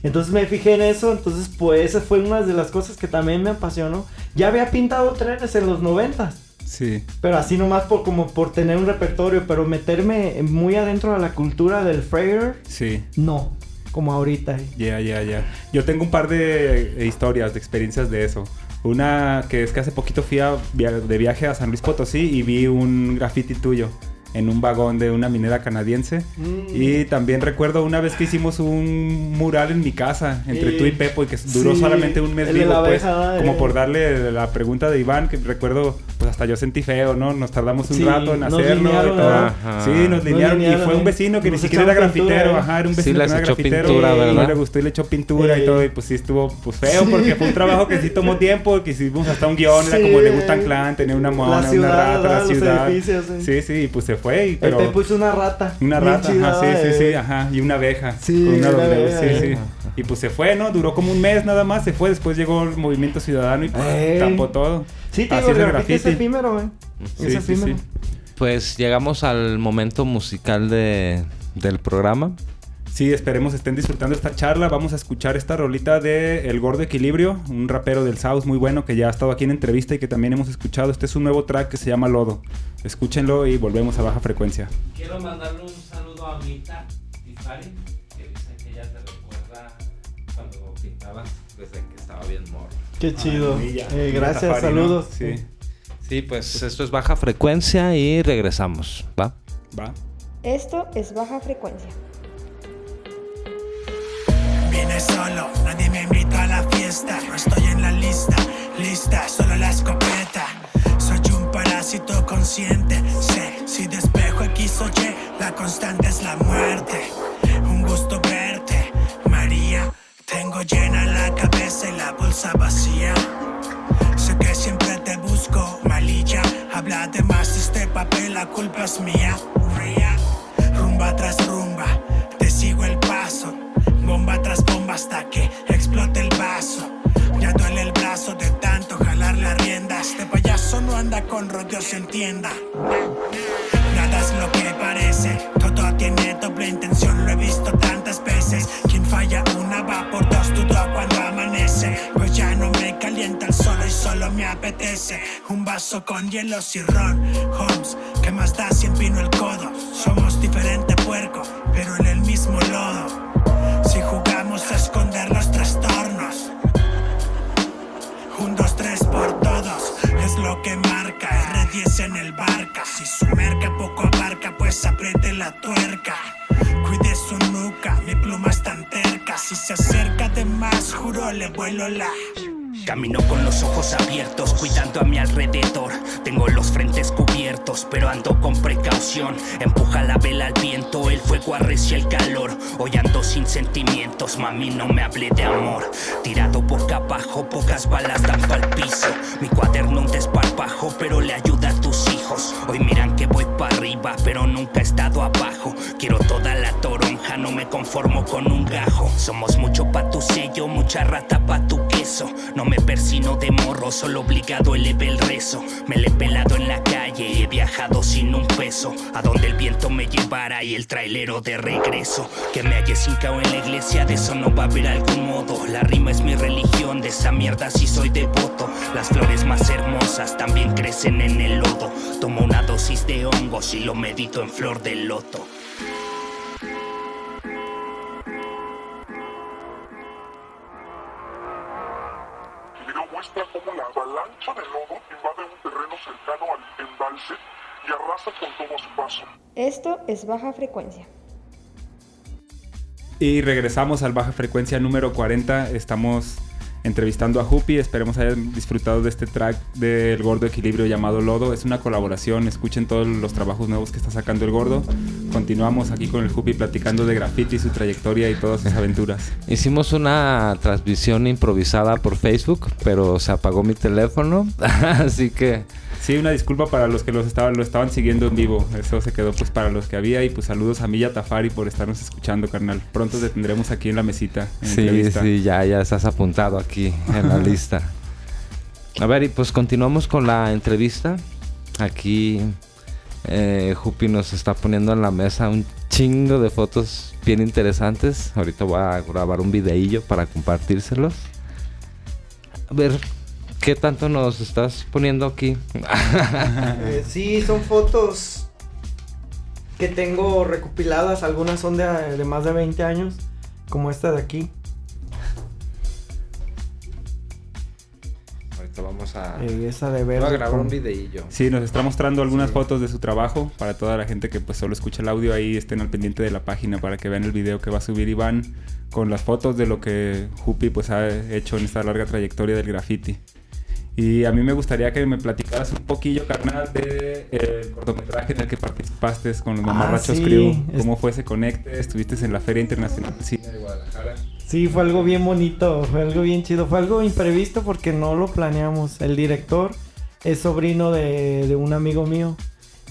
Entonces me fijé en eso, entonces pues esa fue una de las cosas que también me apasionó. Ya había pintado trenes en los noventas, Sí. pero así nomás por como por tener un repertorio, pero meterme muy adentro de la cultura del Freire, Sí. no, como ahorita. Ya, ya, ya. Yo tengo un par de eh, historias, de experiencias de eso. Una que es que hace poquito fui a via- de viaje a San Luis Potosí y vi un graffiti tuyo en un vagón de una minera canadiense. Mm. Y también recuerdo una vez que hicimos un mural en mi casa entre tú y Pepo y que duró Sí, solamente un mes vivo, pues, como eh. por darle la pregunta de Iván, que recuerdo, pues hasta yo sentí feo, ¿no? Nos tardamos un Sí, rato en hacerlo y todo. Sí, nos Nos linearon y fue un eh. vecino que ni siquiera era pintura, grafitero, eh. ajá, era un Sí, vecino les que no era echó grafitero pintura, y no ¿verdad? le gustó y le echó pintura y Eh. todo y pues sí estuvo pues feo Sí. porque fue un trabajo que sí tomó tiempo, que hicimos hasta un guion, era Sí. como de Gutan Clan, tenía una mona, La ciudad, una rata, la ciudad. eh. Sí, sí, y pues se fue y pero hizo una rata. una rata, ajá, sí, sí, eh. sí, ajá, y una abeja. Sí, con una abeja, sí, eh. sí. Y pues se fue, ¿no? Duró como un mes nada más, se fue, después llegó el movimiento ciudadano y pues, tapó todo. Sí, te Así digo, es el graffiti es efímero, eh. Sí, es sí, efímero. sí. Pues llegamos al momento musical de, del programa. Sí, esperemos estén disfrutando esta charla. Vamos a escuchar esta rolita de El Gordo Equilibrio, un rapero del South muy bueno que ya ha estado aquí en entrevista y que también hemos escuchado. Este es un nuevo track que se llama Lodo. Escúchenlo y volvemos a baja frecuencia. Quiero mandarle un saludo a Mita estaba bien morro. Qué chido. Maravilla. Eh, gracias, Tafari, ¿no? saludos. Sí, Sí, pues esto es baja frecuencia y regresamos, ¿va? va. Esto es baja frecuencia. Vine solo, nadie me invitó a la fiesta. No estoy en la lista, lista, solo la escopeta. Soy un parásito consciente. Sé, si despejo X o Y, la constante es la muerte. Mía. Rumba tras rumba, te sigo el paso. Bomba tras bomba hasta que explote el vaso. Ya duele el brazo de tanto jalar las riendas. Este payaso no anda con rodeos, entienda. Nada es lo que parece, todo tiene doble intención, lo he visto tantas veces. Quien falla una va por dos, dudo cuando amanece. Pues ya no me calienta el sol y solo me apetece. Un vaso con hielos y sentimientos, mami, no me hable de amor. Tirado boca abajo, pocas balas lo medito en flor de loto. El video muestra cómo la avalancha de lodo invade un terreno cercano al embalse y arrasa con todo su paso. Esto es baja frecuencia. Y regresamos al Baja Frecuencia número 40. Estamos entrevistando a Hupi. Esperemos hayan disfrutado de este track del Gordo Equilibrio llamado Lodo. Es una colaboración. Escuchen todos los trabajos nuevos que está sacando el Gordo. Continuamos aquí con el Hupi platicando de graffiti, su trayectoria y todas sus aventuras. Hicimos una transmisión improvisada por Facebook, pero se apagó mi teléfono, así que Sí, una disculpa para los que los estaban, lo estaban siguiendo en vivo. Eso se quedó pues para los que había. Y pues saludos a Milla Tafari por estarnos escuchando, carnal. Pronto te tendremos aquí en la mesita. En sí, entrevista. sí, ya, ya estás apuntado aquí en la lista. A ver, y pues continuamos con la entrevista. Aquí eh, Jupi nos está poniendo en la mesa un chingo de fotos bien interesantes. Ahorita voy a grabar un videillo para compartírselos. A ver, ¿qué tanto nos estás poniendo aquí? Eh, sí, son fotos que tengo recopiladas. Algunas son de, de más de 20 años, como esta de aquí. Ahorita vamos a, Eh, esa de voy a grabar con- un videillo. Sí, nos está mostrando algunas Sí. fotos de su trabajo para toda la gente que pues solo escucha el audio ahí estén al pendiente de la página para que vean el video que va a subir Iván con las fotos de lo que Jupi pues ha hecho en esta larga trayectoria del graffiti. Y a mí me gustaría que me platicaras un poquillo, carnal, de eh, el cortometraje en el que participaste con los Ah, Mamarrachos sí, Crew. ¿Cómo fue ese conecte? Estuviste en la Feria Internacional de Cine de Guadalajara. Sí, fue algo bien bonito, fue algo bien chido, fue algo imprevisto porque no lo planeamos. El director es sobrino de, de un amigo mío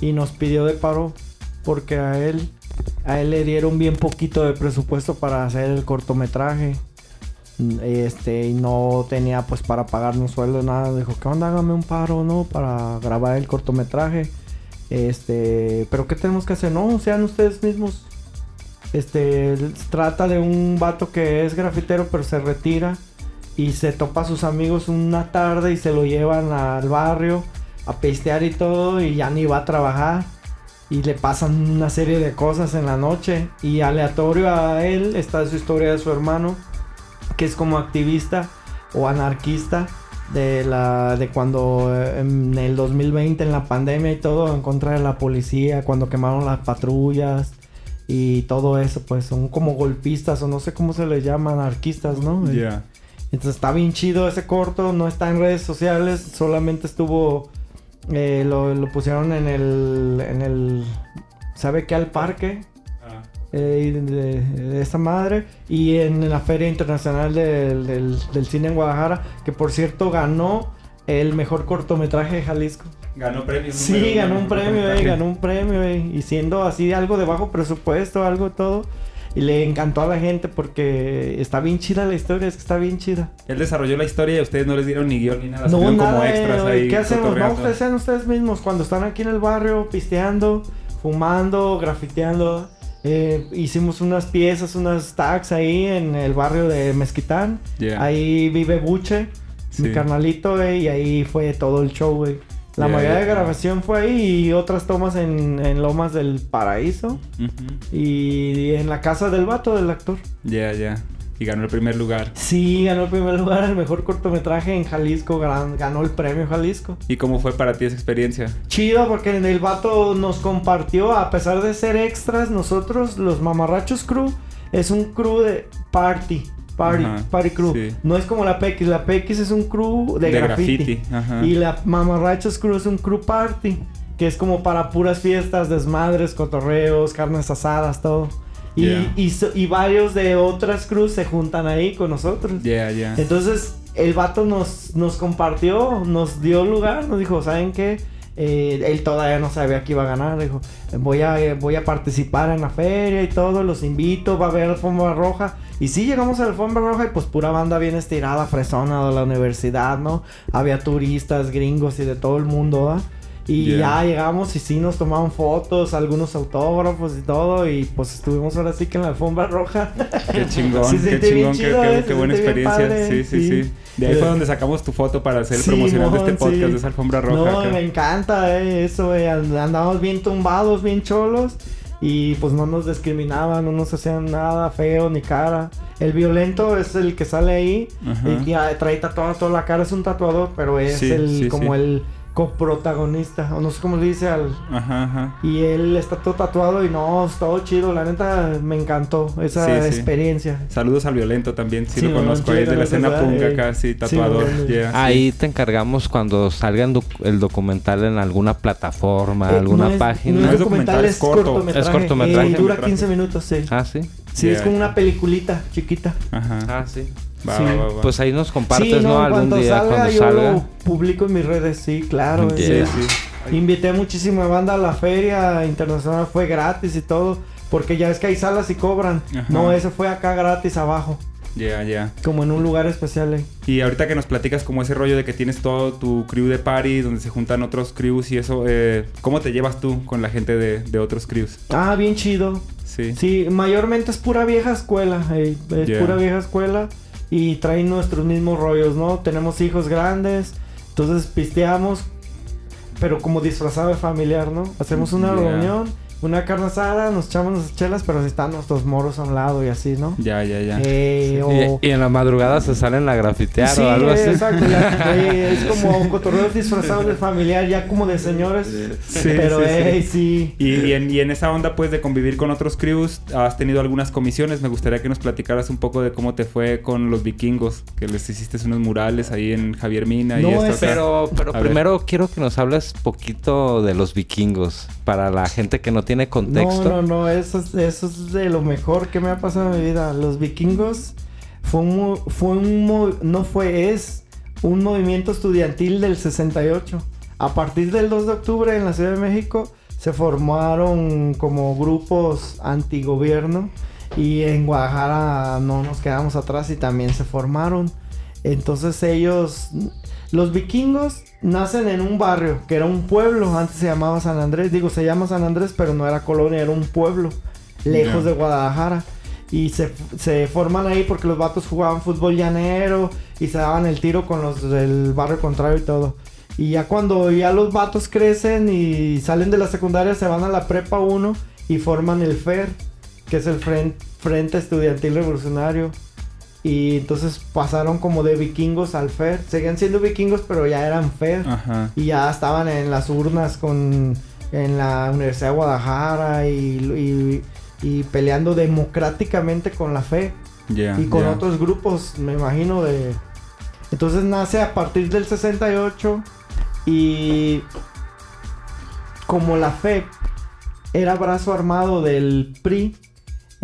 y nos pidió de paro porque a él, a él le dieron bien poquito de presupuesto para hacer el cortometraje. Este, y no tenía pues para pagarnos sueldo, nada. Dijo, ¿qué onda? Hágame un paro, ¿no? Para grabar el cortometraje. Este, pero ¿qué tenemos que hacer? No, sean ustedes mismos. Este, trata de un vato que es grafitero pero se retira y se topa a sus amigos una tarde y se lo llevan al barrio a pistear y todo y ya ni va a trabajar y le pasan una serie de cosas en la noche y aleatorio a él está su historia de su hermano que es como activista o anarquista de la de cuando eh, en el 2020 en la pandemia y todo en contra de la policía cuando quemaron las patrullas y todo eso pues son como golpistas o no sé cómo se les llama anarquistas no Ya. entonces está bien chido ese corto, no está en redes sociales, solamente estuvo, eh, lo, lo pusieron en el, en el, ¿sabe qué? Al parque. Eh, de, de esa madre y en la Feria Internacional del, del- del Cine en Guadalajara, que por cierto ganó el mejor cortometraje de Jalisco. Ganó premio. Sí, uno ganó un premio, eh, ganó un premio, eh, y siendo así algo de bajo presupuesto, algo todo. Y le encantó a la gente porque está bien chida la historia, es que está bien chida. Él desarrolló la historia y ustedes no les dieron ni guion ni nada. No, nada, como extras eh, ahí. ¿Qué hacemos? No, ustedes sean ustedes mismos. Cuando están aquí en el barrio pisteando, fumando, grafiteando. Eh, hicimos unas piezas, unas tags ahí en el barrio de Mezquitán. Yeah. Ahí vive Buche, mi carnalito, güey, y ahí fue todo el show, güey. La Yeah, mayoría de grabación fue ahí y otras tomas en, en Lomas del Paraíso Ujú. y en la casa del vato del actor. Ya, ya. Y ganó el primer lugar. Sí, ganó el primer lugar el mejor cortometraje en Jalisco, ganó el premio Jalisco. ¿Y cómo fue para ti esa experiencia? Chido porque el vato nos compartió, a pesar de ser extras, nosotros, los Mamarrachos Crew, es un crew de party. Party, Ajá, party crew. sí. No es como la PX, la PX es un crew de, graffiti. Ajá. Y la Mamarrachos Crew es un crew party, que es como para puras fiestas, desmadres, cotorreos, carnes asadas, todo. Y, Yeah. y, so- y varios de otras crews se juntan ahí con nosotros. Ya, ya. Entonces, el vato nos, nos compartió, nos dio lugar, nos dijo, ¿saben qué? Eh, él todavía no sabía que iba a ganar. Dijo, voy a, eh, voy a participar en la feria y todo, los invito, va a haber alfombra roja. Y sí, llegamos a la alfombra roja y pues pura banda bien estirada, fresona de la universidad, ¿no? Había turistas, gringos y de todo el mundo, ¿va? Y Yeah. ya llegamos y sí nos tomaban fotos, algunos autógrafos y todo. Y pues estuvimos ahora sí que en la alfombra roja. Qué chingón, qué chingón, qué, chido, qué- eh, qué buena experiencia. sí, sí, sí. sí. De ahí fue Eh, donde sacamos tu foto para hacer el promocional de este podcast de esa alfombra roja. No, acá. me encanta eh, eso. And- Andábamos bien tumbados, bien cholos. Y pues no nos discriminaban, no nos hacían nada feo ni cara. El violento es el que sale ahí. Ajá. Y ya trae tatuada toda la cara, es un tatuador, pero es el como el coprotagonista. O no sé cómo le dice al. Ajá, ajá. Y él está todo tatuado y no, es todo chido. La neta me encantó esa Sí, sí. experiencia. Saludos al Violento también, Sí, lo conozco ahí, de la escena punk Eh, sí, tatuador. yeah, sí. Ahí te encargamos cuando salga doc- el documental en alguna plataforma, Eh, alguna no es- página. No es documental, es es corto. cortometraje. Es cortometraje. Eh, dura Metraje. 15 minutos, sí. Ah, sí. Sí, Yeah. es como una peliculita chiquita. Ajá. Ah, sí. Va, sí. va, va, va. Pues ahí nos compartes, sí, ¿no? en Algún día salga, cuando yo salga. lo publico en mis redes, sí, claro. Yeah. Sí, sí. Invité muchísima banda a la feria internacional, fue gratis y todo. Porque ya es que hay salas y cobran. Ajá. No, eso fue acá gratis abajo. Ya, ya. Como en un lugar especial. eh. Y ahorita que nos platicas como ese rollo de que tienes todo tu crew de party, donde se juntan otros crews y eso, eh, ¿cómo te llevas tú con la gente de, de otros crews? Ah, bien chido. Sí. Sí, mayormente es pura vieja escuela. eh, Es Yeah. pura vieja escuela. Y traen nuestros mismos rollos, ¿no? Tenemos hijos grandes. Entonces pisteamos. Pero como disfrazado de familiar, ¿no? Hacemos una Yeah. reunión, una carne asada, nos echamos nuestras chelas, pero si están nuestros moros a un lado y así, ¿no? Ya, ya, ya. Eh, o- Y, y en la madrugada se salen a grafitear Sí, o algo así. exacto. ya, eh, es como cotorreos disfrazados de familiar, ya como de señores. Sí, pero, sí, sí. eh, sí. Y, y en, y en esa onda, pues, de convivir con otros crews, has tenido algunas comisiones. Me gustaría que nos platicaras un poco de cómo te fue con los vikingos, que les hiciste unos murales ahí en Javier Mina y No, esto es-. Pero, pero A ver. primero quiero que nos hables poquito de los vikingos. Para la gente que no tiene contexto. No, no, no, eso es, eso es de lo mejor que me ha pasado en mi vida. Los vikingos fue un, fue un, no fue, es un movimiento estudiantil del 68. A partir del 2 de octubre en la Ciudad de México se formaron como grupos antigobierno y en Guadalajara no nos quedamos atrás y también se formaron. Entonces ellos, los vikingos nacen en un barrio que era un pueblo, antes se llamaba San Andrés, digo se llama San Andrés, pero no era colonia, era un pueblo lejos de Guadalajara. Y se, se forman ahí porque los vatos jugaban fútbol llanero y se daban el tiro con los del barrio contrario y todo. Y ya cuando ya los vatos crecen y salen de la secundaria, se van a la prepa 1 y forman el FER, que es el Fren- Frente Estudiantil Revolucionario. Y entonces pasaron como de vikingos al FER. Seguían siendo vikingos, pero ya eran FER. Ajá. Y ya estaban en las urnas con en la Universidad de Guadalajara y, y- y peleando democráticamente con la fe y con otros grupos, me imagino de entonces nace a partir del 68 y como la fe era brazo armado del PRI,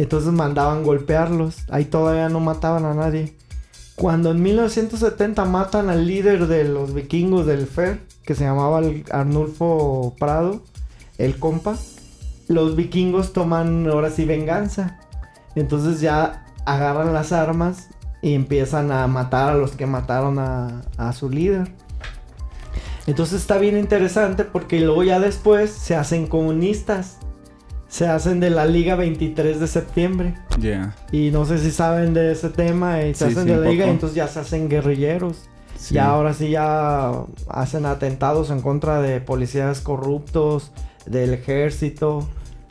entonces mandaban golpearlos. Ahí todavía no mataban a nadie. Cuando en 1970 matan al líder de los vikingos del FER, que se llamaba Arnulfo Prado, el compa, los vikingos toman ahora sí venganza. Entonces ya agarran las armas y empiezan a matar a los que mataron a su líder. Entonces está bien interesante porque luego ya después se hacen comunistas. Se hacen de la Liga 23 de septiembre. Ya. Y no sé si saben de ese tema. Y se Sí, hacen sí, de la Liga y entonces ya se hacen guerrilleros. Sí. Y ahora sí ya hacen atentados en contra de policías corruptos, del ejército.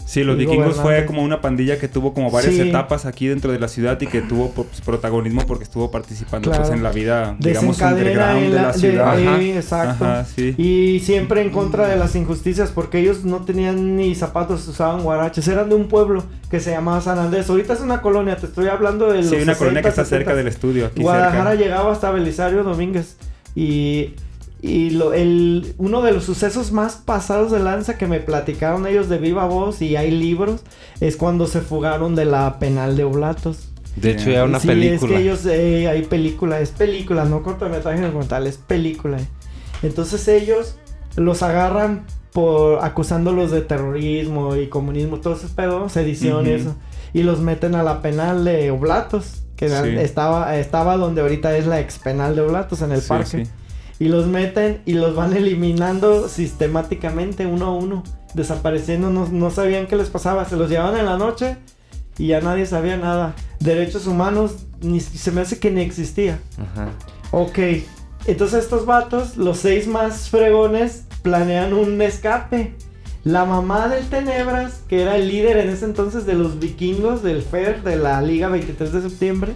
Sí, los vikingos fue como una pandilla que tuvo como varias Sí. etapas aquí dentro de la ciudad y que tuvo pues, protagonismo porque estuvo participando Claro. pues en la vida, digamos, underground en de la, la de- ciudad. eh, exacto. Ajá, sí. Y siempre en contra de las injusticias porque ellos no tenían ni zapatos, usaban guaraches. Eran de un pueblo que se llamaba San Andrés. Ahorita es una colonia, te estoy hablando de Sí, los una colonia que está 60, cerca del estudio, aquí Guadalajara cerca. llegaba hasta Belisario Domínguez. Y, y lo- el, uno de los sucesos más pasados de lanza que me platicaron ellos de viva voz y hay libros es cuando se fugaron de la penal de Oblatos. De hecho, ya una sí, película. es que ellos, eh, hay película, es película, no cortometraje documental, es película. Entonces ellos los agarran por acusándolos de terrorismo y comunismo, todo ese pedo, sedición y Ujú. eso. Y los meten a la penal de Oblatos, que Sí. estaba, estaba donde ahorita es la ex penal de Oblatos, en el Sí, parque. Y los meten y los van eliminando sistemáticamente uno a uno, desapareciendo, no, no sabían qué les pasaba, se los llevaban en la noche y ya nadie sabía nada. Derechos humanos, ni, se me hace que ni existía. Ajá. Ok, entonces estos vatos, los seis más fregones, planean un escape. La mamá del Tenebras, que era el líder en ese entonces de los vikingos del FER, de la Liga 23 de septiembre,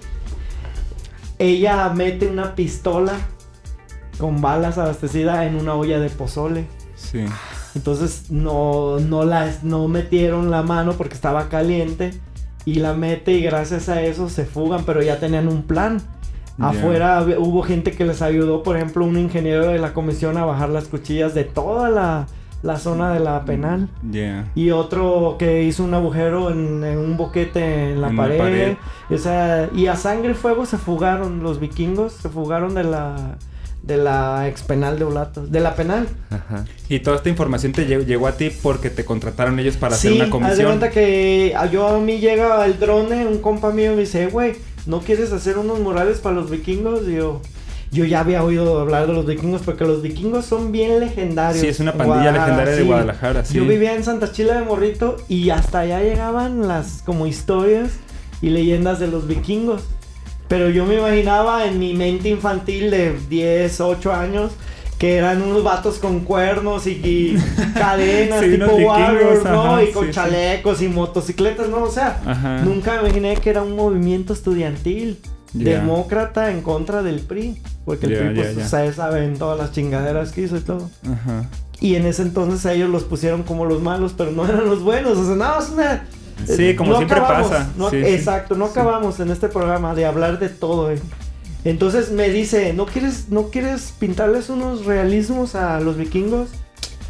ella mete una pistola con balas abastecida en una olla de pozole. Sí. Entonces no, no, la, no metieron la mano porque estaba caliente y la mete y gracias a eso se fugan, pero ya tenían un plan. Afuera hubo gente que les ayudó, por ejemplo, un ingeniero de la comisión a bajar las cuchillas de toda la, la zona de la penal. Ya. Y otro que hizo un agujero en, en un boquete en la En la pared. pared. O sea, y a sangre y fuego se fugaron los vikingos, se fugaron de la de la ex penal de Oblatos, de la penal. Ajá. Y toda esta información te llegó, llegó a ti porque te contrataron ellos para sí, hacer una comisión. cuenta que a- yo a mí llega el drone, un compa mío me dice, güey, ¿no quieres hacer unos murales para los vikingos? Y yo, yo ya había oído hablar de los vikingos porque los vikingos son bien legendarios. Sí, es una pandilla legendaria de sí. Guadalajara, sí. Yo vivía en Santa Chila de Morrito y hasta allá llegaban las como historias y leyendas de los vikingos. Pero yo me imaginaba en mi mente infantil de 10, 8 años que eran unos vatos con cuernos y, y cadenas Sí, tipo Warriors, ¿no? ajá, y con sí, sí. chalecos y motocicletas, ¿no? O sea, Ajá. nunca me imaginé que era un movimiento estudiantil. Demócrata en contra del PRI. Porque el PRI, pues, ya. ustedes saben todas las chingaderas que hizo y todo. Ajá. Y en ese entonces a ellos los pusieron como los malos, pero no eran los buenos. O sea, no, es una... Sí, eh, como siempre pasa. no- Sí, sí. exacto, no acabamos en este programa de hablar de todo. eh. Entonces me dice, ¿no quieres, ¿no quieres pintarles unos realismos a los vikingos?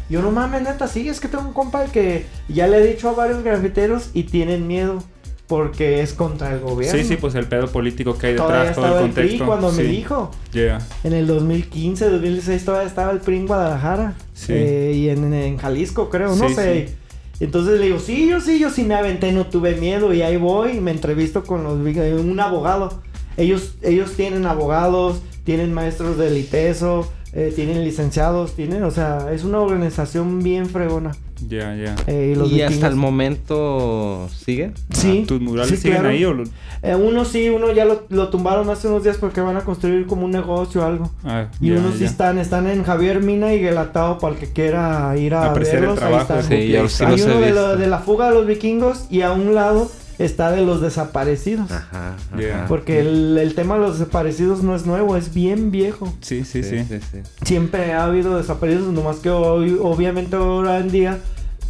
Yo no mames, neta, sí, es que tengo un compa que ya le he dicho a varios grafiteros y tienen miedo porque es contra el gobierno. Sí, sí, pues el pedo político que hay Todavía detrás, todo el estaba el PRI contexto. cuando me dijo. Yeah. En el 2015, 2016 todavía estaba el PRI en Guadalajara. Sí. Eh, y en, en Jalisco, creo, no Sí, sé. Entonces le digo, sí, yo sí, yo sí me aventé, no tuve miedo. Y ahí voy y me entrevisto con los eh, un abogado. Ellos, ellos tienen abogados, tienen maestros del ITESO, eh, tienen licenciados, tienen, o sea, es una organización bien fregona. Ya, ya. Eh, y los ¿Y hasta el momento sigue? Sí. Ah, ¿Tus murales sí, siguen claro. ahí o lo- Eh, uno sí, uno ya lo, lo tumbaron hace unos días porque van a construir como un negocio o algo. Ah, Y ya, unos sí están, están en Javier Mina y Guelatao para el que quiera ir a Apreciar el verlos. ahí están. Sí, yo sí Hay uno de, lo- de la fuga de los vikingos y a un lado está de los desaparecidos. Ajá, ajá. Yeah. Porque el, el tema de los desaparecidos no es nuevo, es bien viejo. Sí, sí, sí. sí, sí. Siempre ha habido desaparecidos, nomás que hoy, obviamente ahora en día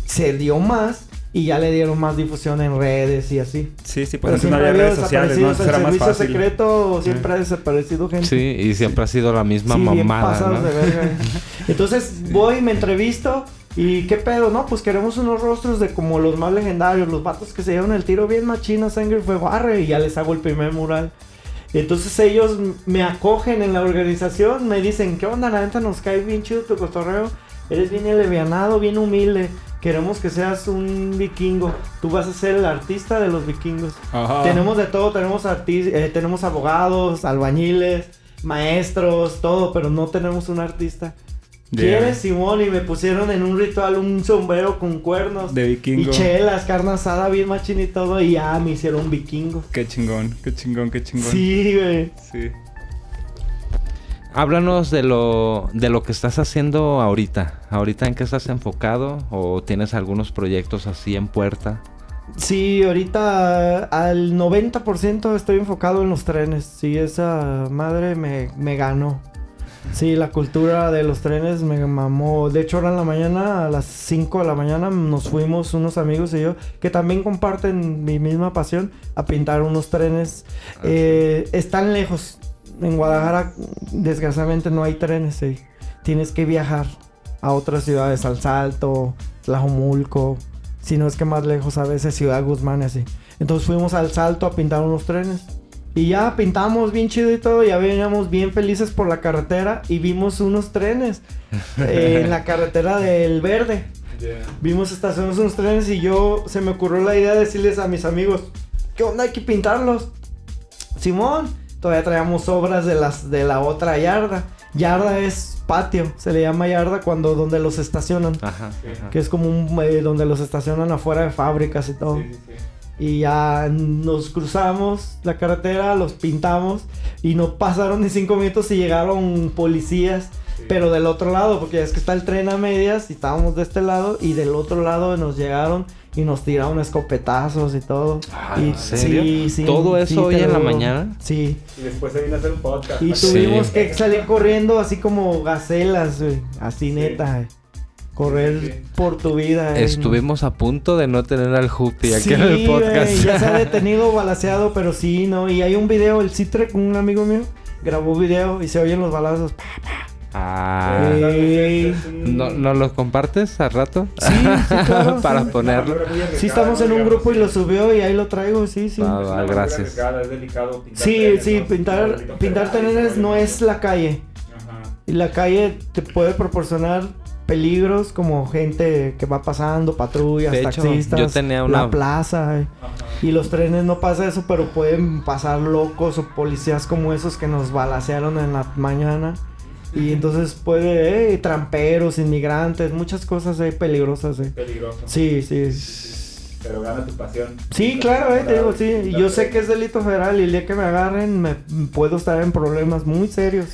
se dio más y ya le dieron más difusión en redes y así. Sí, sí, Pero pues no siempre había redes sociales, ¿no? El era más servicio fácil. secreto siempre ha desaparecido gente. Sí, y siempre ha sido la misma Sí, bien mamada, pasados ¿no? de verga. Entonces voy, me entrevisto y qué pedo, ¿no? Pues queremos unos rostros de como los más legendarios, los vatos que se dieron el tiro bien machina, sangre y fuego, arre, y ya les hago el primer mural. Entonces ellos me acogen en la organización, me dicen, ¿qué onda? La neta nos cae bien chido tu cotorreo, eres bien elevianado, bien humilde, queremos que seas un vikingo, tú vas a ser el artista de los vikingos. Ajá. Tenemos de todo, tenemos eh, tenemos abogados, albañiles, maestros, todo, pero no tenemos un artista. Ya. ¿Quieres, Simón? Y me pusieron en un ritual un sombrero con cuernos. De vikingo. Y chelas, carne asada, bien machín y todo. Y ya me hicieron vikingo. Qué chingón, qué chingón, qué chingón. Sí, güey. Sí. Háblanos de lo, de lo que estás haciendo ahorita. ¿Ahorita en qué estás enfocado? ¿O tienes algunos proyectos así en puerta? Sí, ahorita al 90% estoy enfocado en los trenes. Sí, esa madre me, me ganó. Sí, la cultura de los trenes me mamó. De hecho, ahora en la mañana, a las 5 de la mañana, nos fuimos unos amigos y yo, que también comparten mi misma pasión, a pintar unos trenes. Eh, están lejos. En Guadalajara, desgraciadamente, no hay trenes. sí. Tienes que viajar a otras ciudades, al Salto, Tlajomulco, si no es que más lejos a veces Ciudad Guzmán y así. Entonces fuimos al Salto a pintar unos trenes. Y ya pintamos bien chido y todo, ya veníamos bien felices por la carretera y vimos unos trenes eh, en la carretera del Verde. Vimos estaciones unos trenes y yo se me ocurrió la idea de decirles a mis amigos, ¿qué onda? Hay que pintarlos. Simón, todavía traíamos obras de las de la otra yarda. Yarda es patio, se le llama yarda cuando donde los estacionan, Ajá. ajá. que es como un eh, donde los estacionan afuera de fábricas y todo. Y ya nos cruzamos la carretera, los pintamos y no pasaron ni cinco minutos y llegaron policías, pero del otro lado, porque es que está el tren a medias y estábamos de este lado y del otro lado nos llegaron y nos tiraron escopetazos y todo. Ah, y, ¿en serio? Sí, sí. ¿Todo eso sí, hoy en la mañana? Sí. Y después se vino a hacer un podcast. Y Sí. tuvimos que salir corriendo así como gacelas, güey. Así neta, güey. Correr por tu vida. güey. Estuvimos a punto de no tener al Jupi aquí Sí, en el podcast. güey, ya se ha detenido balaseado, pero sí, ¿no? Y hay un video, el Citre, con un amigo mío, grabó video y se oyen los balazos. Ah. ¿No, ¿No lo compartes al rato? Sí, sí, claro. Para sí. ponerlo. Sí, estamos en un grupo y lo subió y ahí lo traigo, sí, sí. Ah, va, gracias. Es delicado pintar Sí, sí, pintar, pintar trenes no es la calle. Ajá. Y la calle te puede proporcionar peligros como gente que va pasando, patrullas, De hecho, taxistas, yo tenía una- la plaza. eh. Ajá. Y los trenes no pasa eso, pero pueden pasar locos o policías como esos que nos balacearon en la mañana. Y entonces puede, eh, tramperos, inmigrantes, muchas cosas eh, peligrosas. eh. Peligroso. Sí, sí. Pero gana tu pasión. Sí, claro, eh, te digo, sí. Y yo sé que es delito federal y el día que me agarren me puedo estar en problemas muy serios.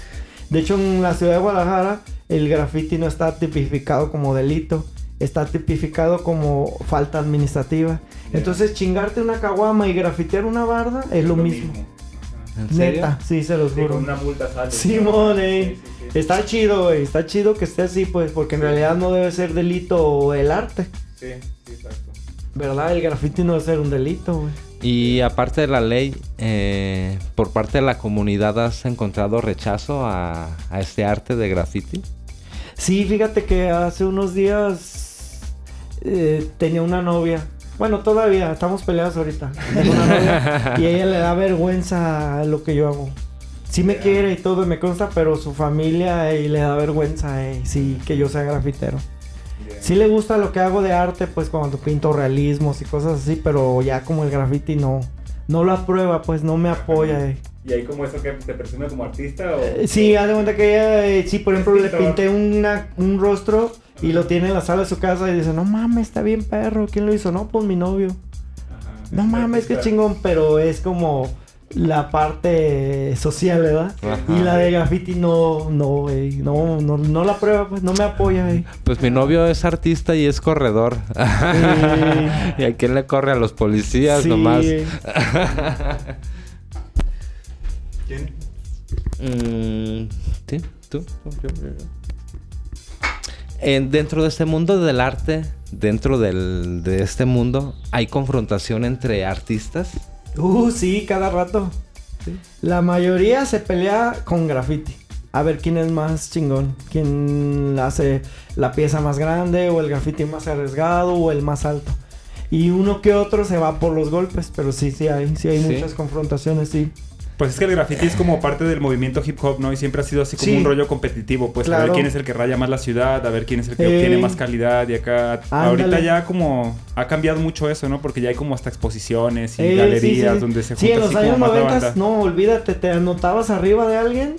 De hecho, en la ciudad de Guadalajara el graffiti no está tipificado como delito, está tipificado como falta administrativa. Entonces, chingarte una caguama y grafitear una barda es lo, mismo. Ajá. ¿En serio? Neta, sí, se los Sí, juro. con una multa sale. Simón, eh. Sí, sí, sí. Está chido, güey. Está chido que esté así, pues, porque en realidad no debe ser delito el arte. Sí, sí, exacto. ¿Verdad? El graffiti no debe ser un delito, güey. Y aparte de la ley, eh, por parte de la comunidad, ¿has encontrado rechazo a, a este arte de graffiti? Sí, fíjate que hace unos días eh, tenía una novia. Bueno, todavía estamos peleados ahorita. Tengo una novia y ella le da vergüenza lo que yo hago. Sí me quiere y todo, me consta, pero su familia eh, le da vergüenza, eh, sí, que yo sea grafitero. Sí le gusta lo que hago de arte, pues cuando pinto realismos y cosas así, pero ya como el graffiti no, no lo aprueba, pues no me apoya. eh. ¿Y ahí como eso que te presume como artista o...? Eh, Sí, haz de cuenta que ella, eh, sí, por ejemplo, le pinté una, un rostro y lo tiene en la sala de su casa y dice, no mames, está bien perro, ¿quién lo hizo? No, pues mi novio. Ajá. No mames, qué chingón, pero es como la parte social, ¿verdad? Ajá. Y la de graffiti no, no, güey, no, no, no la prueba, pues no me apoya, güey. Pues mi novio es artista y es corredor. ¿Y a quién le corre? A los policías Sí, nomás. ¿Quién? Mm, ¿Sí? ¿Tú? Yo, yo, yo. En- dentro de este mundo del arte, dentro del- de este mundo, ¿hay confrontación entre artistas? Uh, sí, cada rato. La mayoría se pelea con graffiti. A ver quién es más chingón. Quién hace la pieza más grande o el graffiti más arriesgado o el más alto. Y uno que otro se va por los golpes, pero sí, sí hay, sí hay Sí. muchas confrontaciones, sí. Pues es que el graffiti es como parte del movimiento hip hop, ¿no? Y siempre ha sido así como Sí. un rollo competitivo, pues a ver quién es el que raya más la ciudad, a ver quién es el que Ey. obtiene más calidad y acá Ándale. ahorita ya como ha cambiado mucho eso, ¿no? Porque ya hay como hasta exposiciones y Eh, sí, galerías sí. donde se Sí, junta en los años más la 90, banda. no, olvídate, te anotabas arriba de alguien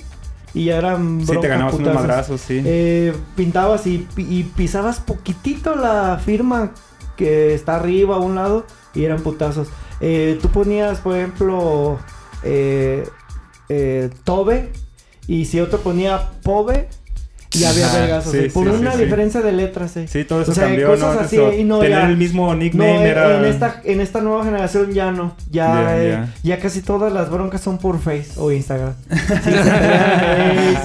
y ya eran Sí, te ganabas unos putazos. madrazos, sí. Eh, pintabas y, pi- y pisabas poquitito la firma que está arriba a un lado y eran putazos. Eh, tú ponías, por ejemplo, eh, eh, Tobe y si otro ponía Pove y había Ajá, vergazos. sí, por sí, una diferencia de letras. eh. Sí, todo eso o sea, cambió, cosas ¿no? así, Eso, y no, tener ya- el mismo No, nickname en, era... en esta, en esta nueva generación ya no. Ya, Ya, eh, ya casi todas las broncas son por Face o Instagram.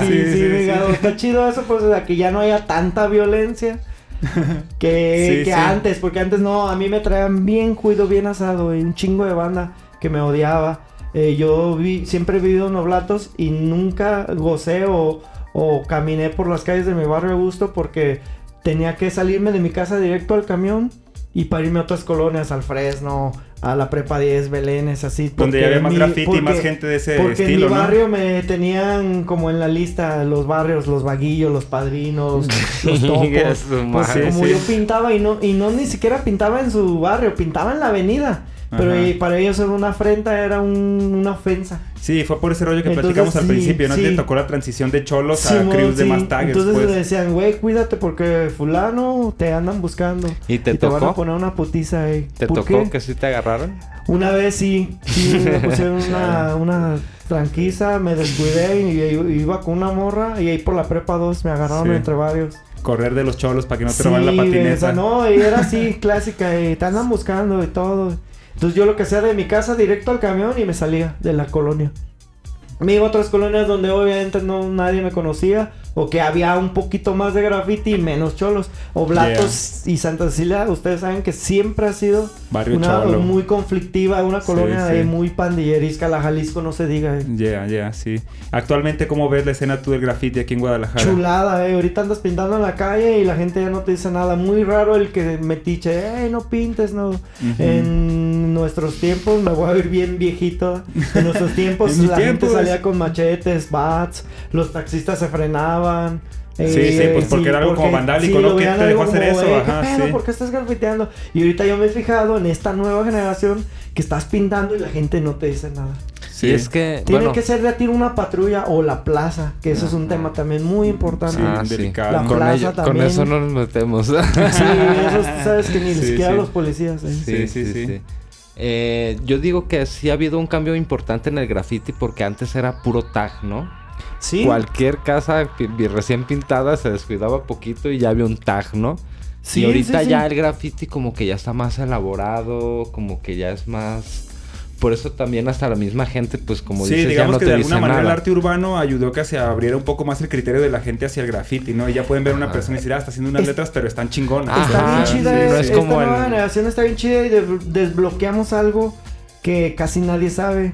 Sí, sí. Está chido eso, pues, o sea, que ya no haya tanta violencia que, que antes. Porque antes no, a mí me traían bien cuido, bien asado, y un chingo de banda que me odiaba. Eh, yo vi, siempre he vivido en Oblatos y nunca gocé o, o caminé por las calles de mi barrio a gusto porque tenía que salirme de mi casa directo al camión y para irme a otras colonias, al Fresno, a la Prepa 10, Belénes, así. Donde había más mi- graffiti y más gente de ese Porque estilo, en mi ¿no? barrio me tenían como en la lista los barrios, los vaguillos, los padrinos, los topos. Pues madre. como Sí, yo pintaba y no, y no ni siquiera pintaba en su barrio, pintaba en la avenida. Pero Ajá. y para ellos era una afrenta, era un- una ofensa. Sí, fue por ese rollo que Entonces, platicamos al sí, principio, ¿no? sí. Te tocó la transición de cholos a crews de más taggers, Entonces pues. le decían, güey, cuídate porque fulano te andan buscando. ¿Y te van a tocó? poner una putiza ahí. ¿Te ¿Por tocó qué? que sí te agarraron? Una vez sí, sí me pusieron una, una tranquiza, me descuidé y, y iba con una morra y ahí por la prepa 2 me agarraron Sí. entre varios. Correr de los cholos para que no te Sí, robaran la patineta. o sea, no, y era así, clásica, y te andan buscando y todo. Entonces yo lo que hacía de mi casa directo al camión y me salía de la colonia. Me iba a otras colonias donde obviamente no nadie me conocía o que había un poquito más de graffiti y menos cholos. Oblatos y Santa Cecilia, ustedes saben que siempre ha sido Barrio una cholo. muy conflictiva, una Sí, colonia sí. de muy pandillerisca, la Jalisco no se diga. eh. Ya, ya, sí. Actualmente, ¿cómo ves la escena tú del graffiti aquí en Guadalajara? Chulada, eh. Ahorita andas pintando en la calle y la gente ya no te dice nada. Muy raro el que metiche, eh, no pintes, no. En nuestros tiempos, me voy a ver bien viejito. En nuestros tiempos En la tiempos. gente salía con machetes, bats, los taxistas se frenaban. Eh, Sí, sí, pues porque era algo como vandálico, ¿no? lo ¿Qué veían te dejó hacer como, eso? "Eh, Ajá, ¿Qué pedo? sí. ¿Por qué estás grafiteando? Y ahorita yo me he fijado en esta nueva generación que estás pintando y la gente no te dice nada. Sí, es que, Tiene bueno, que ser de a tiro una patrulla o la plaza, que eso es un tema también muy importante. Sí, Ah, sí. delicado. La ¿no? con, plaza ello- con también. eso no nos metemos. Sí, eso sabes que ni Sí, siquiera sí. los policías. ¿eh? Sí, sí, sí. Eh, yo digo que sí ha habido un cambio importante en el graffiti porque antes era puro tag, ¿no? Sí. Cualquier casa recién pintada se descuidaba poquito y ya había un tag, ¿no? Sí, y ahorita sí, sí. ya el graffiti como que ya está más elaborado, como que ya es más... Por eso también hasta la misma gente, pues como Sí, dices, ya digamos no que te de alguna manera el arte urbano ayudó que se abriera un poco más el criterio de la gente hacia el graffiti, ¿no? Y ya pueden ver a una persona y decir, ah, está haciendo unas Es- letras, pero están chingonas. Está Ajá, bien chida. sí, no es Esta como el- nueva generación está bien chida y de- desbloqueamos algo que casi nadie sabe.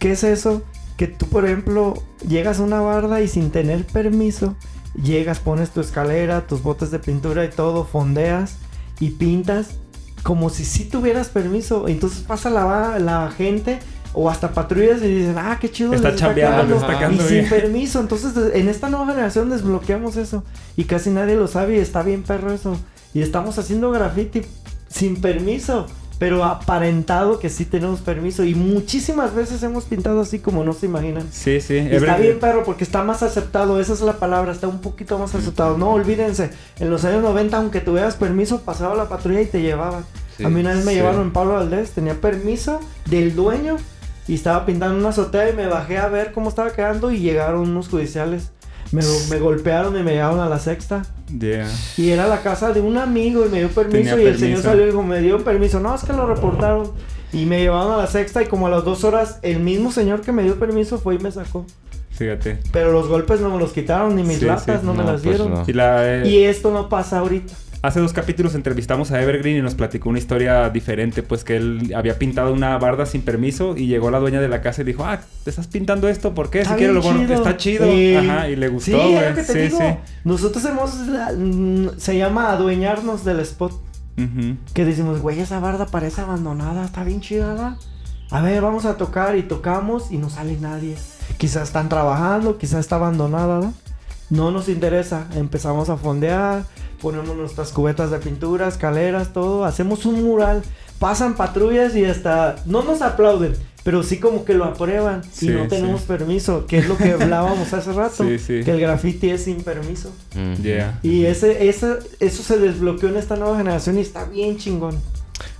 ¿Qué es eso? Que tú, por ejemplo, llegas a una barda y sin tener permiso, llegas, pones tu escalera, tus botes de pintura y todo, fondeas y pintas como si sí tuvieras permiso. Entonces pasa la, la gente o hasta patrullas y dicen, ah, qué chido. Está chambeando, quedando". les está Y sin permiso. Entonces, en esta nueva generación desbloqueamos eso. Y casi nadie lo sabe y está bien perro eso. Y estamos haciendo graffiti sin permiso. Pero aparentado que sí tenemos permiso. Y muchísimas veces hemos pintado así como no se imaginan. Sí, sí. Y está bien perro porque está más aceptado, esa es la palabra, está un poquito más aceptado. No olvídense, en los años 90 aunque tuvieras permiso pasaba la patrulla y te llevaban. Sí, a mí una vez me sí. llevaron en Pablo Valdés, tenía permiso del dueño y estaba pintando una azotea y me bajé a ver cómo estaba quedando y llegaron unos judiciales. Me, me golpearon y me llevaron a la sexta. Yeah. Y era la casa de un amigo y me dio permiso Tenía y el señor salió y dijo, me dio permiso. No, es que lo reportaron. Y me llevaron a la sexta y como a las dos horas el mismo señor que me dio permiso fue y me sacó. Fíjate. Pero los golpes no me los quitaron, ni mis Sí, latas sí. no, me las pues dieron. no. Y la, eh, Y esto no pasa ahorita. Hace dos capítulos entrevistamos a Evergreen y nos platicó una historia diferente, pues que él había pintado una barda sin permiso y llegó la dueña de la casa y dijo, ah, ¿te estás pintando esto? ¿Por qué? Si quieres lo bueno, está chido. Ajá, y le gustó, Sí, es lo que te sí, digo. sí. Nosotros hemos, mm, se llama adueñarnos del spot. Ujú. Que decimos, güey, esa barda parece abandonada, está bien chida. A ver, vamos a tocar y tocamos y no sale nadie. Quizás están trabajando, quizás está abandonada, ¿verdad? No nos interesa. Empezamos a fondear, ponemos nuestras cubetas de pintura, escaleras, todo. Hacemos un mural. Pasan patrullas y hasta no nos aplauden, pero sí como que lo aprueban Sí, y no tenemos sí. permiso, que es lo que hablábamos hace rato, Sí, sí. que el graffiti es sin permiso. Mm. Yeah, Y ese, ese, eso se desbloqueó en esta nueva generación y está bien chingón.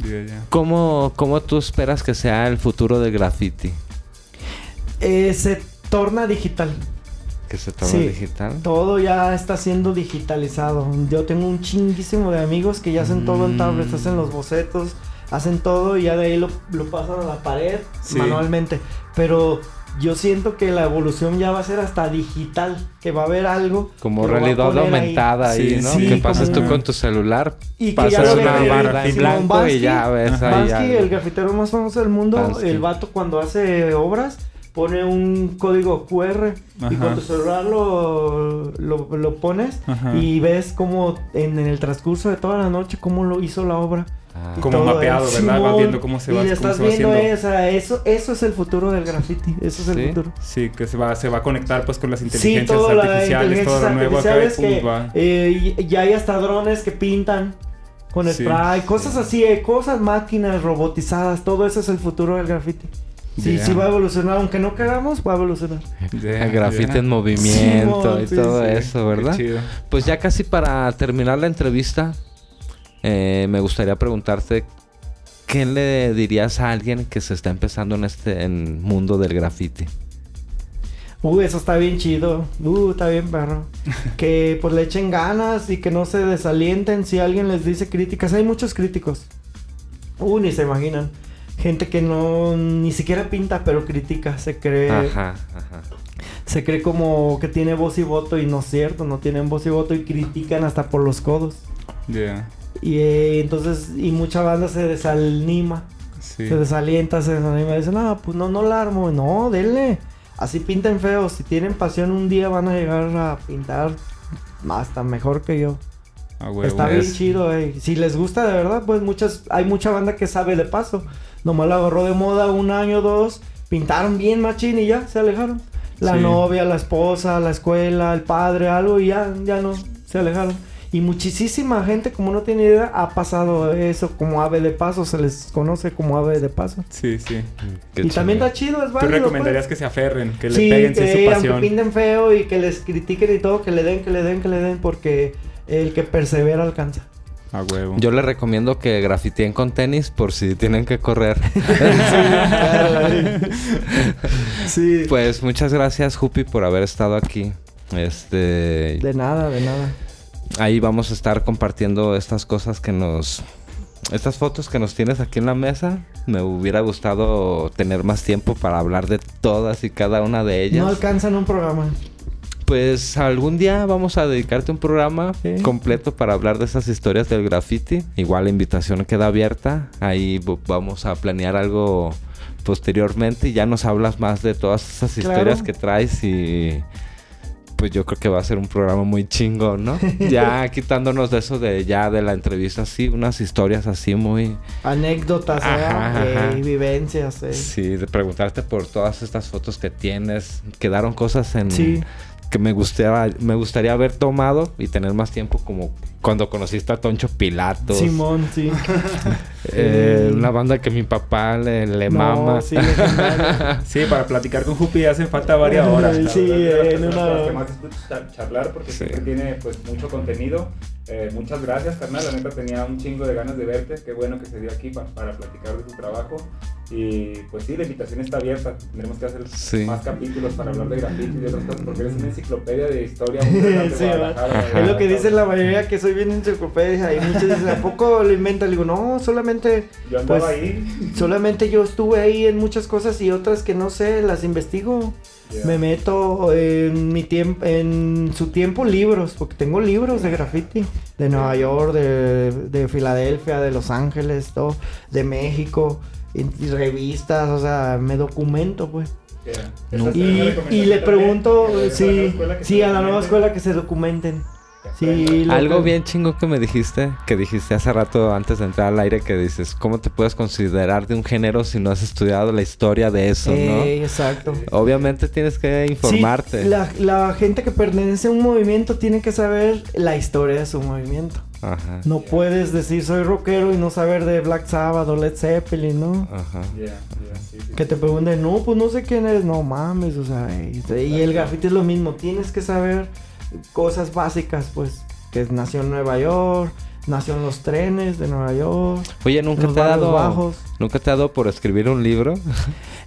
yeah, yeah. ¿Cómo, ¿Cómo tú esperas que sea el futuro del graffiti? Eh, se torna digital. ¿Que se torne Sí. digital? Todo ya está siendo digitalizado. Yo tengo un chinguísimo de amigos que ya hacen todo en tablets, Mm. hacen los bocetos, hacen todo y ya de ahí lo, lo pasan a la pared Sí. manualmente. Pero yo siento que la evolución ya va a ser hasta digital, que va a haber algo. Como realidad poner ahí. aumentada ahí, Sí, ¿no? sí, que pases como- tú con tu celular, Y pasas una barra en blanco Bansky, y ya ves ahí Bansky, el grafitero más famoso del mundo, Bansky. el vato cuando hace obras pone un código QR y con tu celular lo, lo, lo pones Ajá. y ves como en, en el transcurso de toda la noche cómo lo hizo la obra. Ah. Como mapeado, eso. ¿verdad? Vas Simón, viendo cómo se va- Y cómo estás se va viendo haciendo. esa, eso, eso es el futuro del graffiti. Eso es el Sí. futuro. Sí, que se va, se va a conectar pues con las Sí, inteligencias todo la artificiales, todo lo nuevo acá y artificiales pum, que va. eh, y- ya hay hasta drones que pintan con Sí, spray, cosas así, eh, cosas máquinas robotizadas, todo eso es el futuro del graffiti. Sí, Ya. sí va a evolucionar, aunque no queramos, va a evolucionar. Grafiti ya. en movimiento y sí, todo Sí, eso, qué ¿verdad? chido. Pues ya casi para terminar la entrevista, eh, me gustaría preguntarte qué le dirías a alguien que se está empezando en este en mundo del graffiti. Uh, eso está bien chido. Uh, está bien perro. que pues le echen ganas y que no se desalienten si alguien les dice críticas. Hay muchos críticos. Uh, ni se imaginan. Gente que no ni siquiera pinta, pero critica, se cree Ajá, ajá. se cree como que tiene voz y voto y no es cierto, no tienen voz y voto y critican hasta por los codos. Ya, Y eh, entonces, y mucha banda se desanima, sí. se desalienta, se desanima y dicen, no, pues no, no la armo, no, denle. Así pinten feos, si tienen pasión un día van a llegar a pintar hasta mejor que yo. A huevo. Está bien es- chido, eh. Si les gusta de verdad, pues muchas, hay mucha banda que sabe de paso. Nomás la agarró de moda un año, dos, pintaron bien machín y ya, se alejaron. La Sí. novia, la esposa, la escuela, el padre, algo y ya, ya no, se alejaron. Y muchísima gente, como no tiene idea, ha pasado eso como ave de paso, se les conoce como ave de paso. Sí, sí. Qué y también está chido, es ¿Tú válido. recomendarías pues. que se aferren, que le Sí, peguen que su aunque pasión? pinten feo y que les critiquen y todo, que le den, que le den, que le den, porque el que persevera alcanza. A huevo. Yo les recomiendo que grafiteen con tenis por si tienen que correr. Sí. pues muchas gracias, Jupi, por haber estado aquí. Este, De nada, de nada. ahí vamos a estar compartiendo estas cosas que nos estas fotos que nos tienes aquí en la mesa. Me hubiera gustado tener más tiempo para hablar de todas y cada una de ellas. No alcanzan un programa. Pues algún día vamos a dedicarte un programa Sí. completo para hablar de esas historias del graffiti. Igual la invitación queda abierta. Ahí vamos a planear algo posteriormente y ya nos hablas más de todas esas Claro. historias que traes y pues yo creo que va a ser un programa muy chingo, ¿no? ya quitándonos de eso de ya de la entrevista así, unas historias así muy Anécdotas, Ajá, ¿verdad? ajá. Eh, vivencias. eh. Sí, de preguntarte por todas estas fotos que tienes. Quedaron cosas en Sí. Que me gustaría, me gustaría haber tomado y tener más tiempo como cuando conociste a Toncho Pilatos. Simón, sí. Eh. Una banda que mi papá le, le No, mama. sí, para platicar con Jupi hacen falta varias horas. Sí, en una- con las que más charlar porque Sí. siempre tiene pues mucho contenido. Eh, muchas gracias, carnal. La neta tenía un chingo de ganas de verte. Qué bueno que se dio aquí pa- para platicar de tu trabajo. Y pues sí, la invitación está abierta. Tendremos que hacer Sí. más capítulos para hablar de graffiti y de otras cosas porque eres una enciclopedia de historia muy Sí, Es lo que dicen la mayoría que soy bien enciclopedia y muchos dicen, ¿a poco lo inventa? Le digo, no, solamente, Yo andaba pues, ahí. solamente yo estuve ahí en muchas cosas y otras que no sé, las investigo. Me meto en mi tiempo, en su tiempo libros, porque tengo libros de graffiti de Nueva York, de, de Filadelfia, de Los Ángeles, todo, de México, y, y revistas, o sea, me documento, pues. No. Y, y le también, pregunto, sí, nueva escuela que sí, se a la nueva documenten, escuela que se documenten. Sí, Algo que- bien chingo que me dijiste, que dijiste hace rato antes de entrar al aire, que dices, ¿cómo te puedes considerar de un género si no has estudiado la historia de eso, Eh, exacto. no? Obviamente tienes que informarte. Sí, la, la gente que pertenece a un movimiento tiene que saber la historia de su movimiento. Ajá. No puedes decir soy rockero y no saber de Black Sabbath o Led Zeppelin, ¿no? Ajá. Ya, ya, sí, sí. Que te pregunten, no, pues no sé quién eres. No mames, o sea, y, y el graffiti es lo mismo. Tienes que saber cosas básicas, pues. Que nació en Nueva York, nació en los trenes de Nueva York, Oye, ¿nunca los te ha dado bajos. nunca te ha dado por escribir un libro?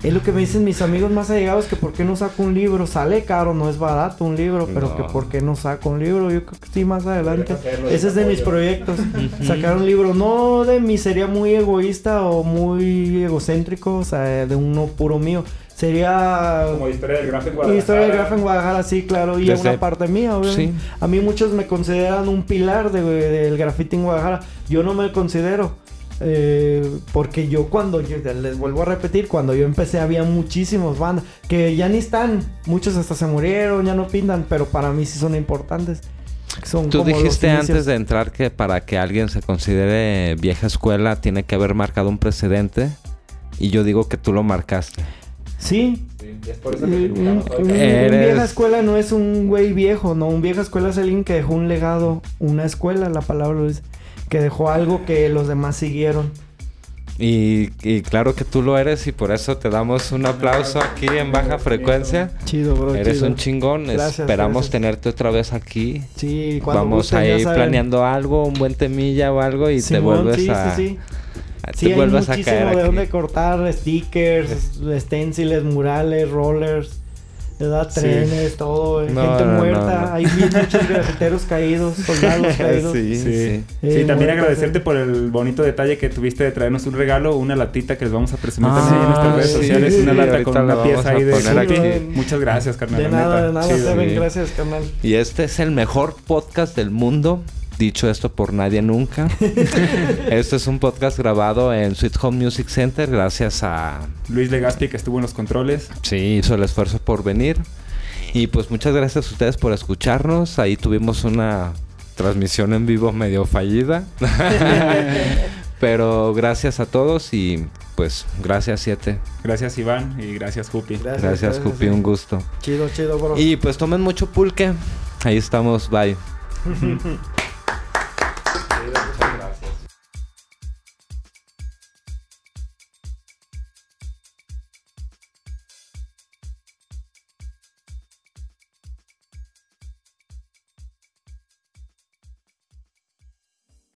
Es lo que me dicen mis amigos más allegados, que por qué no saco un libro. Sale caro, no es barato un libro, pero No. que por qué no saco un libro. Yo creo que sí, más adelante. Ese es de mis proyectos. Sacar un libro, no de mí, sería muy egoísta o muy egocéntrico, o sea, de uno puro mío. Sería Como historia del grafo en Guadalajara. historia de Graf en Guadalajara, sí, claro, y Desde- una parte mía, obviamente. Sí. A mí muchos me consideran un pilar de- del graffiti en Guadalajara. Yo no me considero. eh, porque yo cuando, yo, les vuelvo a repetir, cuando yo empecé había muchísimos bandas que ya ni están. Muchos hasta se murieron, ya no pintan, pero para mí sí son importantes. Son Tú dijiste antes de entrar que para que alguien se considere vieja escuela tiene que haber marcado un precedente. Y yo digo que tú lo marcaste. Sí. Un, un- un Eres- vieja escuela no es un güey viejo, no. Un vieja escuela es alguien que dejó un legado, una escuela, la palabra lo dice. Que dejó algo que los demás siguieron. Y, y claro que tú lo eres y por eso te damos un aplauso aquí en baja frecuencia. Chido, bro. Eres chido. un chingón. Gracias, Esperamos gracias. tenerte otra vez aquí. Sí, cuando Vamos gusten, a ir planeando algo, un buen temilla o algo y te vuelves sí, a... Sí, sí. Te Sí, hay vuelves a muchísimo caer de aquí. dónde cortar stickers, stenciles, murales, rollers, ¿verdad? trenes, todo, eh, No, gente no, muerta, no. hay muchos grafiteros caídos, soldados caídos. Sí, Sí, sí. sí. También agradecerte eh. por el bonito detalle que tuviste de traernos un regalo, una latita que les vamos a presumir Ah, también en nuestras redes sociales, sí, una lata con la una pieza ahí de aquí. Muchas gracias, carnal. De nada, de nada. Seven, gracias, carnal. Y este es el mejor podcast del mundo. Dicho esto por nadie nunca. este es un podcast grabado en Sweet Home Music Center gracias a... Luis Legaspi que estuvo en los controles. Sí, hizo el esfuerzo por venir. Y pues muchas gracias a ustedes por escucharnos. Ahí tuvimos una transmisión en vivo medio fallida. Pero gracias a todos y pues gracias Siete. Gracias Iván y gracias Jupi. Gracias, Jupi, un gusto. Chido, chido, bro. Y pues tomen mucho pulque. Ahí estamos, bye.